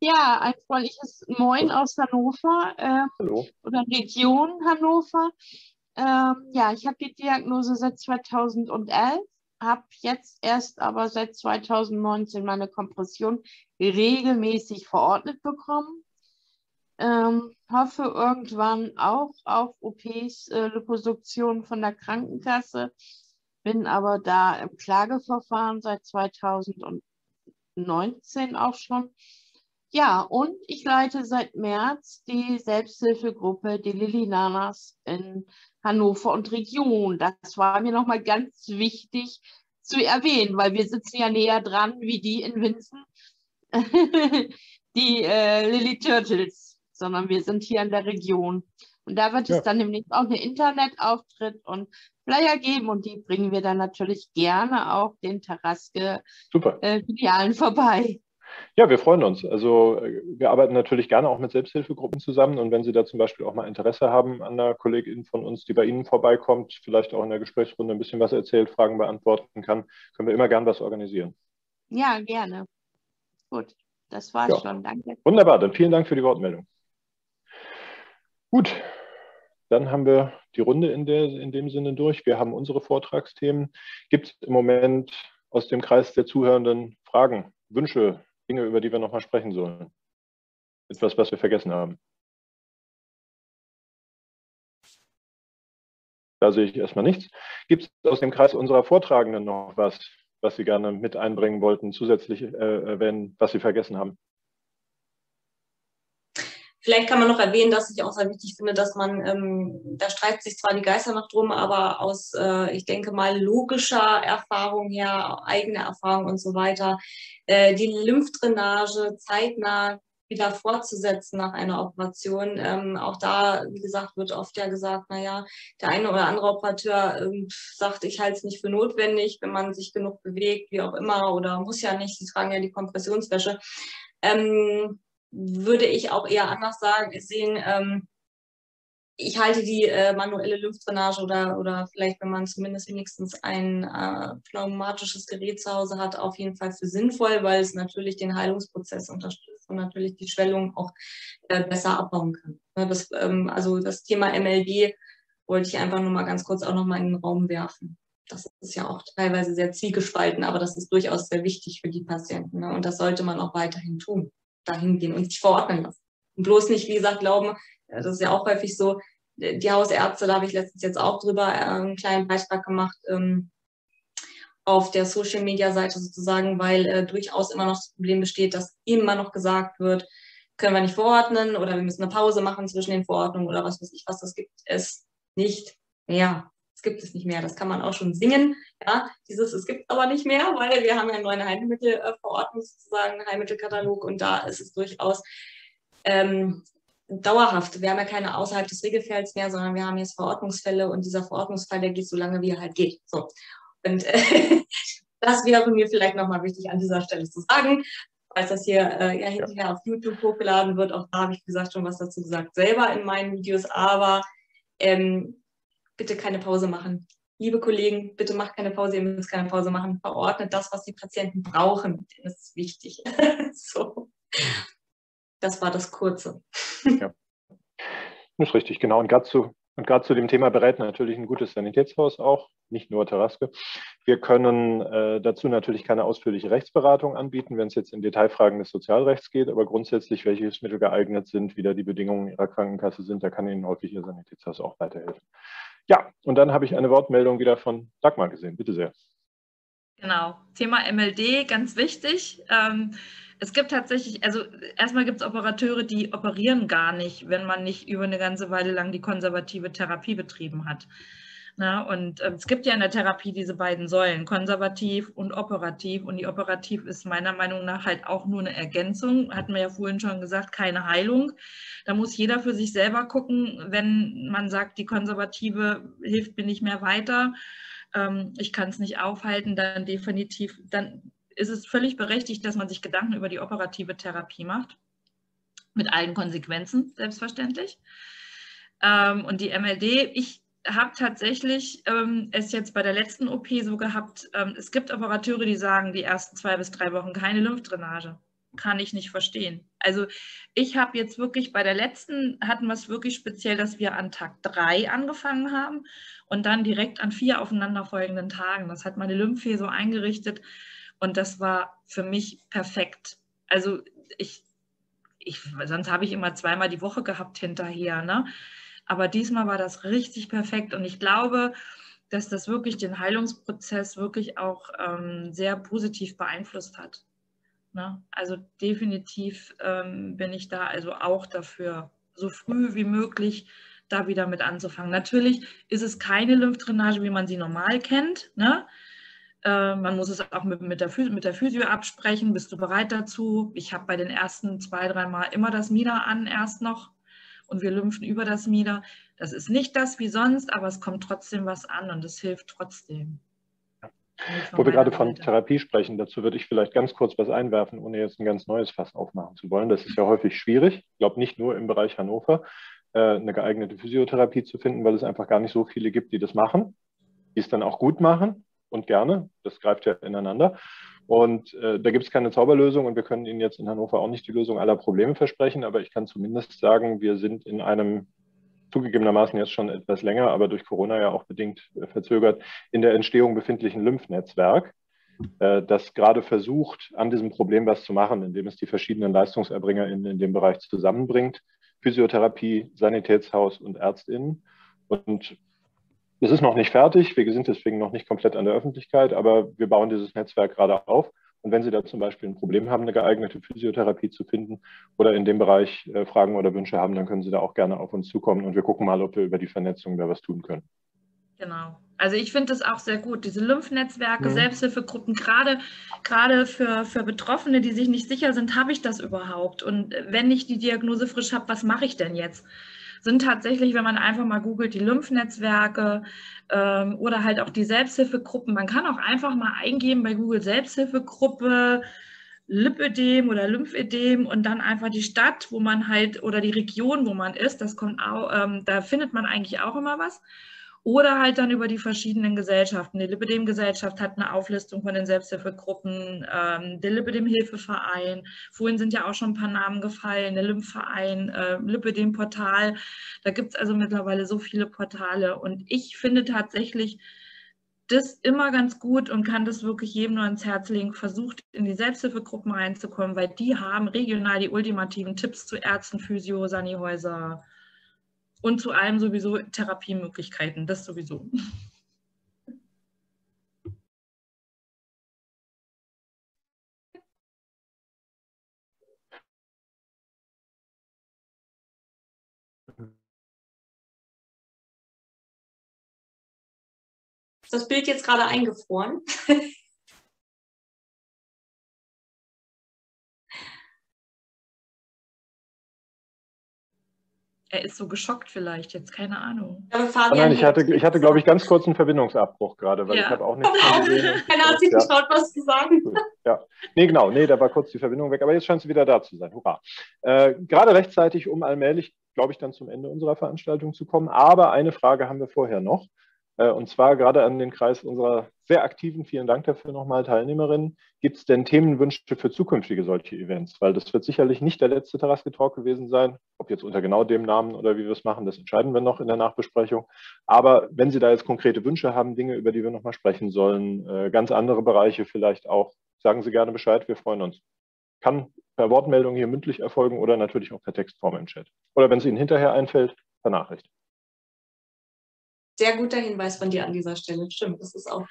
Ja, ein freundliches Moin aus Hannover ähm, Hallo. oder Region Hannover. Ähm, ja, ich habe die Diagnose seit 2011, habe jetzt erst aber seit 2019 meine Kompression regelmäßig verordnet bekommen. Ähm, hoffe irgendwann auch auf OPs, äh, Liposuktion von der Krankenkasse. Bin aber da im Klageverfahren seit 2019 auch schon. Ja, und ich leite seit März die Selbsthilfegruppe die Lili Nanas in Hannover und Region. Das war mir nochmal ganz wichtig zu erwähnen, weil wir sitzen ja näher dran wie die in Winzen, die äh, Lily Turtles sondern wir sind hier in der Region. Und da wird ja. es dann demnächst auch einen Internetauftritt und Flyer geben und die bringen wir dann natürlich gerne auch den Taraske-Filialen äh, vorbei. Ja, wir freuen uns. Also äh, wir arbeiten natürlich gerne auch mit Selbsthilfegruppen zusammen und wenn Sie da zum Beispiel auch mal Interesse haben an einer Kollegin von uns, die bei Ihnen vorbeikommt, vielleicht auch in der Gesprächsrunde ein bisschen was erzählt, Fragen beantworten kann, können wir immer gern was organisieren. Ja, gerne. Gut, das war's ja. schon. Danke. Wunderbar, dann vielen Dank für die Wortmeldung. Gut, dann haben wir die Runde in, der, in dem Sinne durch. Wir haben unsere Vortragsthemen. Gibt es im Moment aus dem Kreis der Zuhörenden Fragen, Wünsche, Dinge, über die wir nochmal sprechen sollen? Etwas, was wir vergessen haben? Da sehe ich erstmal nichts. Gibt es aus dem Kreis unserer Vortragenden noch was, was Sie gerne mit einbringen wollten, zusätzlich äh, erwähnen, was Sie vergessen haben? Vielleicht kann man noch erwähnen, dass ich auch sehr wichtig finde, dass man, ähm, da streiten sich zwar die Geister noch drum, aber aus, äh, ich denke mal, logischer Erfahrung her, eigener Erfahrung und so weiter, äh, die Lymphdrainage zeitnah wieder fortzusetzen nach einer Operation. Ähm, auch da, wie gesagt, wird oft ja gesagt, naja, der eine oder andere Operateur ähm, sagt, ich halte es nicht für notwendig, wenn man sich genug bewegt, wie auch immer, oder muss ja nicht, sie tragen ja die Kompressionswäsche. Ähm, würde ich auch eher anders sagen, sehen, ähm, ich halte die äh, manuelle Lymphdrainage oder, oder vielleicht, wenn man zumindest wenigstens ein äh, pneumatisches Gerät zu Hause hat, auf jeden Fall für sinnvoll, weil es natürlich den Heilungsprozess unterstützt und natürlich die Schwellung auch äh, besser abbauen kann. Ne, das, ähm, also das Thema MLB wollte ich einfach nur mal ganz kurz auch noch mal in den Raum werfen. Das ist ja auch teilweise sehr zwiegespalten, aber das ist durchaus sehr wichtig für die Patienten. Ne? Und das sollte man auch weiterhin tun, dahin gehen und sich verordnen lassen. Und bloß nicht, wie gesagt, glauben, das ist ja auch häufig so, die Hausärzte, da habe ich letztens jetzt auch drüber äh, einen kleinen Beitrag gemacht ähm, auf der Social Media Seite sozusagen, weil äh, durchaus immer noch das Problem besteht, dass immer noch gesagt wird, können wir nicht verordnen oder wir müssen eine Pause machen zwischen den Verordnungen oder was weiß ich was, das gibt es nicht mehr. Es gibt es nicht mehr. Das kann man auch schon singen. Ja, dieses es gibt aber nicht mehr, weil wir haben ja einen neuen Heilmittelverordnung sozusagen, Heilmittelkatalog und da ist es durchaus ähm, dauerhaft. Wir haben ja keine außerhalb des Regelfelds mehr, sondern wir haben jetzt Verordnungsfälle und dieser Verordnungsfall, der geht so lange, wie er halt geht. So. Und äh, das wäre mir vielleicht nochmal wichtig an dieser Stelle zu sagen, falls das hier äh, ja, hinterher auf YouTube hochgeladen wird. Auch da habe ich gesagt schon was dazu gesagt selber in meinen Videos, aber ähm, bitte keine Pause machen. Liebe Kollegen, bitte macht keine Pause, ihr müsst keine Pause machen. Verordnet das, was die Patienten brauchen. Das ist wichtig. so. Das war das Kurze. ja. Das ist richtig, genau. Und gerade zu, und gerade zu dem Thema berät natürlich ein gutes Sanitätshaus auch, nicht nur Taraske. Wir können äh, dazu natürlich keine ausführliche Rechtsberatung anbieten, wenn es jetzt in Detailfragen des Sozialrechts geht, aber grundsätzlich, welche Hilfsmittel geeignet sind, wie da die Bedingungen Ihrer Krankenkasse sind, da kann Ihnen häufig Ihr Sanitätshaus auch weiterhelfen. Ja, und dann habe ich eine Wortmeldung wieder von Dagmar gesehen. Bitte sehr. Genau, Thema MLD, ganz wichtig. Ähm, es gibt tatsächlich, also erstmal gibt es Operateure, die operieren gar nicht, wenn man nicht über eine ganze Weile lang die konservative Therapie betrieben hat. Na, und äh, es gibt ja in der Therapie diese beiden Säulen, konservativ und operativ. Und die operativ ist meiner Meinung nach halt auch nur eine Ergänzung. Hatten wir ja vorhin schon gesagt, keine Heilung. Da muss jeder für sich selber gucken, wenn man sagt, die konservative hilft mir nicht mehr weiter. Ähm, ich kann es nicht aufhalten, dann definitiv, dann ist es völlig berechtigt, dass man sich Gedanken über die operative Therapie macht, mit allen Konsequenzen, selbstverständlich. Ähm, und die MLD, ich habe tatsächlich ähm, es jetzt bei der letzten OP so gehabt, ähm, es gibt Operateure, die sagen, die ersten zwei bis drei Wochen keine Lymphdrainage. Kann ich nicht verstehen. Also ich habe jetzt wirklich bei der letzten hatten wir es wirklich speziell, dass wir an Tag drei angefangen haben und dann direkt an vier aufeinanderfolgenden Tagen. Das hat meine Lymphie so eingerichtet, und das war für mich perfekt. Also ich, ich sonst habe ich immer zweimal die Woche gehabt hinterher. Ne? Aber diesmal war das richtig perfekt. Und ich glaube, dass das wirklich den Heilungsprozess wirklich auch ähm, sehr positiv beeinflusst hat. Ne? Also definitiv ähm, bin ich da also auch dafür, so früh wie möglich da wieder mit anzufangen. Natürlich ist es keine Lymphdrainage, wie man sie normal kennt. Ne? Äh, man muss es auch mit, mit, der mit der Physio absprechen. Bist du bereit dazu? Ich habe bei den ersten zwei, drei Mal immer das Mieder an, erst noch. Und wir lymphen über das Mieder. Das ist nicht das wie sonst, aber es kommt trotzdem was an und es hilft trotzdem. Wo wir gerade von Therapie sprechen, dazu würde ich vielleicht ganz kurz was einwerfen, ohne jetzt ein ganz neues Fass aufmachen zu wollen. Das ist ja häufig schwierig. Ich glaube nicht nur im Bereich Hannover, äh, eine geeignete Physiotherapie zu finden, weil es einfach gar nicht so viele gibt, die das machen, die es dann auch gut machen und gerne. Das greift ja ineinander. Und äh, da gibt es keine Zauberlösung und wir können Ihnen jetzt in Hannover auch nicht die Lösung aller Probleme versprechen, aber ich kann zumindest sagen, wir sind in einem zugegebenermaßen jetzt schon etwas länger, aber durch Corona ja auch bedingt äh, verzögert, in der Entstehung befindlichen Lymphnetzwerk, äh, das gerade versucht, an diesem Problem was zu machen, indem es die verschiedenen Leistungserbringer in, in dem Bereich zusammenbringt. Physiotherapie, Sanitätshaus und ÄrztInnen. Und es ist noch nicht fertig, wir sind deswegen noch nicht komplett an der Öffentlichkeit, aber wir bauen dieses Netzwerk gerade auf Und wenn Sie da zum Beispiel ein Problem haben, eine geeignete Physiotherapie zu finden oder in dem Bereich äh, Fragen oder Wünsche haben, dann können Sie da auch gerne auf uns zukommen und wir gucken mal, ob wir über die Vernetzung da was tun können. Genau. Also ich finde das auch sehr gut, diese Lymphnetzwerke, mhm. Selbsthilfegruppen, gerade, gerade für, für Betroffene, die sich nicht sicher sind, habe ich das überhaupt? Und wenn ich die Diagnose frisch habe, was mache ich denn jetzt? Sind tatsächlich, wenn man einfach mal googelt, die Lymphnetzwerke ähm, oder halt auch die Selbsthilfegruppen. Man kann auch einfach mal eingeben bei Google Selbsthilfegruppe, Lipödem oder Lymphödem und dann einfach die Stadt, wo man halt oder die Region, wo man ist, das kommt auch, ähm, da findet man eigentlich auch immer was. Oder halt dann über die verschiedenen Gesellschaften. Die Lipidem-Gesellschaft hat eine Auflistung von den Selbsthilfegruppen, ähm, der Lipidem-Hilfeverein, vorhin sind ja auch schon ein paar Namen gefallen, der Lymphverein, äh, Lipidem-Portal. Da gibt es also mittlerweile so viele Portale. Und ich finde tatsächlich, das immer ganz gut und kann das wirklich jedem nur ans Herz legen. Versucht in die Selbsthilfegruppen reinzukommen, weil die haben regional die ultimativen Tipps zu Ärzten, Physio, Sanihäuser, und zu allem sowieso Therapiemöglichkeiten, das sowieso. Das Bild jetzt gerade eingefroren? Er ist so geschockt vielleicht jetzt, keine Ahnung. Ja, oh nein, ich hatte, ich hatte, glaube ich, ganz kurz einen Verbindungsabbruch gerade, weil ja. ich habe auch nichts gesehen. Keiner hat sich geschaut, was zu sagen. Ja, nee, genau, nee, da war kurz die Verbindung weg, aber jetzt scheint sie wieder da zu sein. Hurra. Äh, gerade rechtzeitig, um allmählich, glaube ich, dann zum Ende unserer Veranstaltung zu kommen. Aber eine Frage haben wir vorher noch. Äh, und zwar gerade an den Kreis unserer sehr aktiven, vielen Dank dafür nochmal, Teilnehmerinnen. Gibt es denn Themenwünsche für zukünftige solche Events? Weil das wird sicherlich nicht der letzte Taraske Talk gewesen sein. Ob jetzt unter genau dem Namen oder wie wir es machen, das entscheiden wir noch in der Nachbesprechung. Aber wenn Sie da jetzt konkrete Wünsche haben, Dinge, über die wir nochmal sprechen sollen, äh, ganz andere Bereiche vielleicht auch, sagen Sie gerne Bescheid, wir freuen uns. Kann per Wortmeldung hier mündlich erfolgen oder natürlich auch per Textform im Chat. Oder wenn es Ihnen hinterher einfällt, per Nachricht sehr guter Hinweis von dir an dieser Stelle. Stimmt, das ist auch.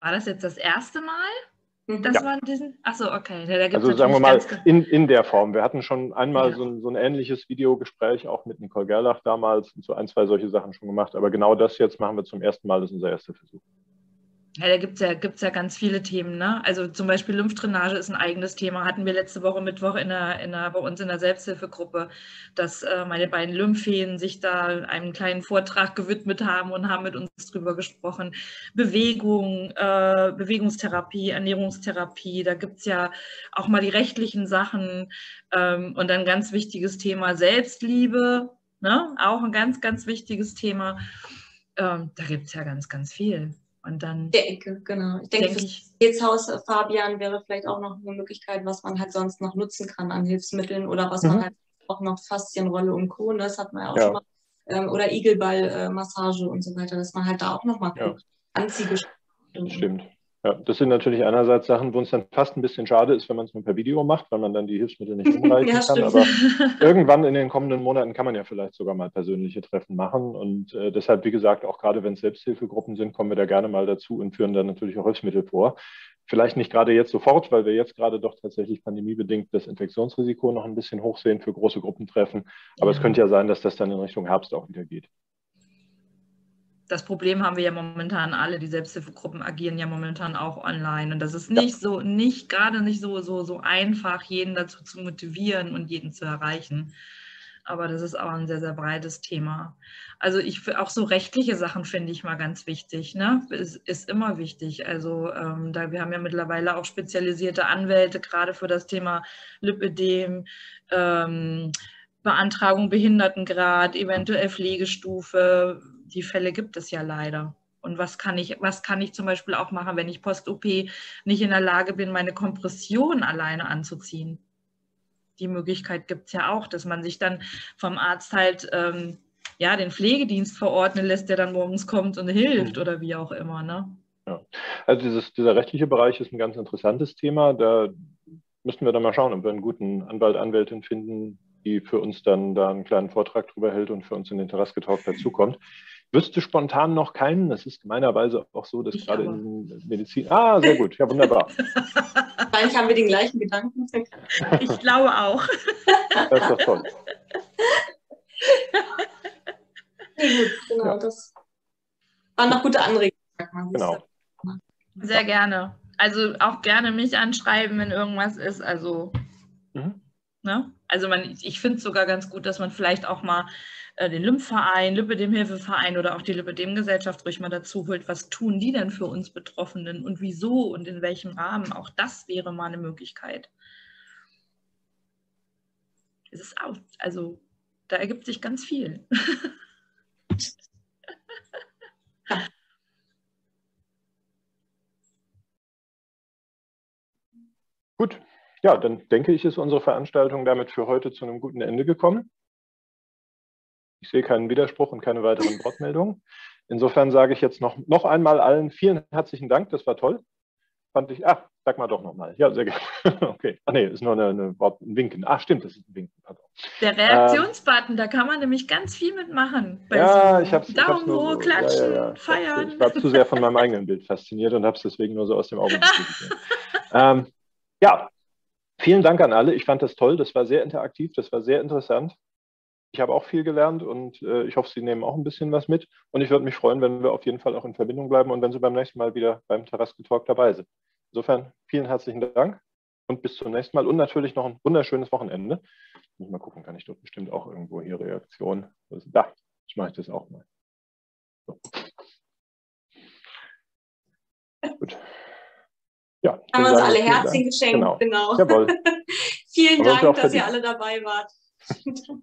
War das jetzt das erste Mal? Mhm. Das ja. war diesen. Achso, okay. Da also sagen wir mal in, in der Form. Wir hatten schon einmal ja. so, ein, so ein ähnliches Videogespräch auch mit Nicole Gerlach damals und so ein, zwei solche Sachen schon gemacht. Aber genau das jetzt machen wir zum ersten Mal. Das ist unser erster Versuch. Ja, da gibt es ja, gibt's ja ganz viele Themen. Ne? Also zum Beispiel Lymphdrainage ist ein eigenes Thema. Hatten wir letzte Woche Mittwoch in der, in der, bei uns in der Selbsthilfegruppe, dass äh, meine beiden Lympheen sich da einen kleinen Vortrag gewidmet haben und haben mit uns drüber gesprochen. Bewegung, äh, Bewegungstherapie, Ernährungstherapie, da gibt es ja auch mal die rechtlichen Sachen. Ähm, und ein ganz wichtiges Thema Selbstliebe, ne? auch ein ganz, ganz wichtiges Thema. Ähm, da gibt es ja ganz, ganz viel. Und dann. Der Ecke, genau. Ich denke, denk ich, das Haus Fabian wäre vielleicht auch noch eine Möglichkeit, was man halt sonst noch nutzen kann an Hilfsmitteln oder was mhm. man halt auch noch Faszienrolle und Co. Das hat man ja auch ja. schon mal. Ähm, oder Igelballmassage äh, und so weiter, dass man halt da auch nochmal ja. Anziehgeschichten. Stimmt. Ja, das sind natürlich einerseits Sachen, wo es dann fast ein bisschen schade ist, wenn man es nur per Video macht, weil man dann die Hilfsmittel nicht umreichen ja, kann. Aber irgendwann in den kommenden Monaten kann man ja vielleicht sogar mal persönliche Treffen machen. Und äh, deshalb, wie gesagt, auch gerade wenn es Selbsthilfegruppen sind, kommen wir da gerne mal dazu und führen dann natürlich auch Hilfsmittel vor. Vielleicht nicht gerade jetzt sofort, weil wir jetzt gerade doch tatsächlich pandemiebedingt das Infektionsrisiko noch ein bisschen hoch sehen für große Gruppentreffen. Aber ja. es könnte ja sein, dass das dann in Richtung Herbst auch wieder geht das Problem haben wir ja momentan alle. Die Selbsthilfegruppen agieren ja momentan auch online. Und das ist nicht so, nicht gerade nicht so, so, so einfach, jeden dazu zu motivieren und jeden zu erreichen. Aber das ist auch ein sehr, sehr breites Thema. Also ich auch so rechtliche Sachen finde ich mal ganz wichtig. Ne? Ist, ist immer wichtig. Also ähm, da wir haben ja mittlerweile auch spezialisierte Anwälte, gerade für das Thema Lipödem, ähm, Beantragung Behindertengrad, eventuell Pflegestufe, die Fälle gibt es ja leider. Und was kann ich, was kann ich zum Beispiel auch machen, wenn ich post-OP nicht in der Lage bin, meine Kompression alleine anzuziehen? Die Möglichkeit gibt es ja auch, dass man sich dann vom Arzt halt ähm, ja, den Pflegedienst verordnen lässt, der dann morgens kommt und hilft mhm. oder wie auch immer. Ne? Ja. Also dieses, dieser rechtliche Bereich ist ein ganz interessantes Thema. Da müssten wir dann mal schauen, ob wir einen guten Anwalt, Anwältin finden, die für uns dann da einen kleinen Vortrag drüber hält und für uns in den Terraske Talk dazukommt. Wüsste spontan noch keinen. Das ist gemeinerweise auch so, dass ich gerade aber. in Medizin. Ah, sehr gut. Ja, wunderbar. Wahrscheinlich haben wir den gleichen Gedanken. Ich glaube auch. Das ist doch toll. Nee, gut, genau. Ja. Das waren noch gute Anregungen. Genau. Sehr gerne. Also auch gerne mich anschreiben, wenn irgendwas ist. Also, mhm. ne? also man, ich finde es sogar ganz gut, dass man vielleicht auch mal äh, den Lymphverein, Lipidem-Hilfeverein oder auch die Lipidem-Gesellschaft ruhig mal dazu holt. Was tun die denn für uns Betroffenen und wieso und in welchem Rahmen? Auch das wäre mal eine Möglichkeit. Es ist auch, also da ergibt sich ganz viel. Gut, ja, dann denke ich, ist unsere Veranstaltung damit für heute zu einem guten Ende gekommen. Ich sehe keinen Widerspruch und keine weiteren Wortmeldungen. Insofern sage ich jetzt noch, noch einmal allen vielen herzlichen Dank, das war toll. Fand ich, ach, sag mal doch nochmal. Ja, sehr gerne. okay. Ach nee, ist nur eine, eine, ein Winken. Ach, stimmt, das ist ein Winken. Pardon. Der Reaktionsbutton, ähm, da kann man nämlich ganz viel mitmachen. Ja, so ich habe Daumen hoch, klatschen, ja, ja, ja. feiern. Ich war zu sehr von meinem eigenen Bild fasziniert und habe es deswegen nur so aus dem Auge gesehen. ähm, ja, vielen Dank an alle. Ich fand das toll. Das war sehr interaktiv, das war sehr interessant. Ich habe auch viel gelernt und äh, ich hoffe, Sie nehmen auch ein bisschen was mit. Und ich würde mich freuen, wenn wir auf jeden Fall auch in Verbindung bleiben und wenn Sie beim nächsten Mal wieder beim Terraske Talk dabei sind. Insofern vielen herzlichen Dank und bis zum nächsten Mal und natürlich noch ein wunderschönes Wochenende. Ich muss mal gucken, kann ich dort bestimmt auch irgendwo hier Reaktion. Da, ich mache das auch mal. So. Gut. Ja, haben wir uns alle Herzchen geschenkt, genau. genau. Jawohl. Vielen Dank, dass ihr alle dabei wart. Dank.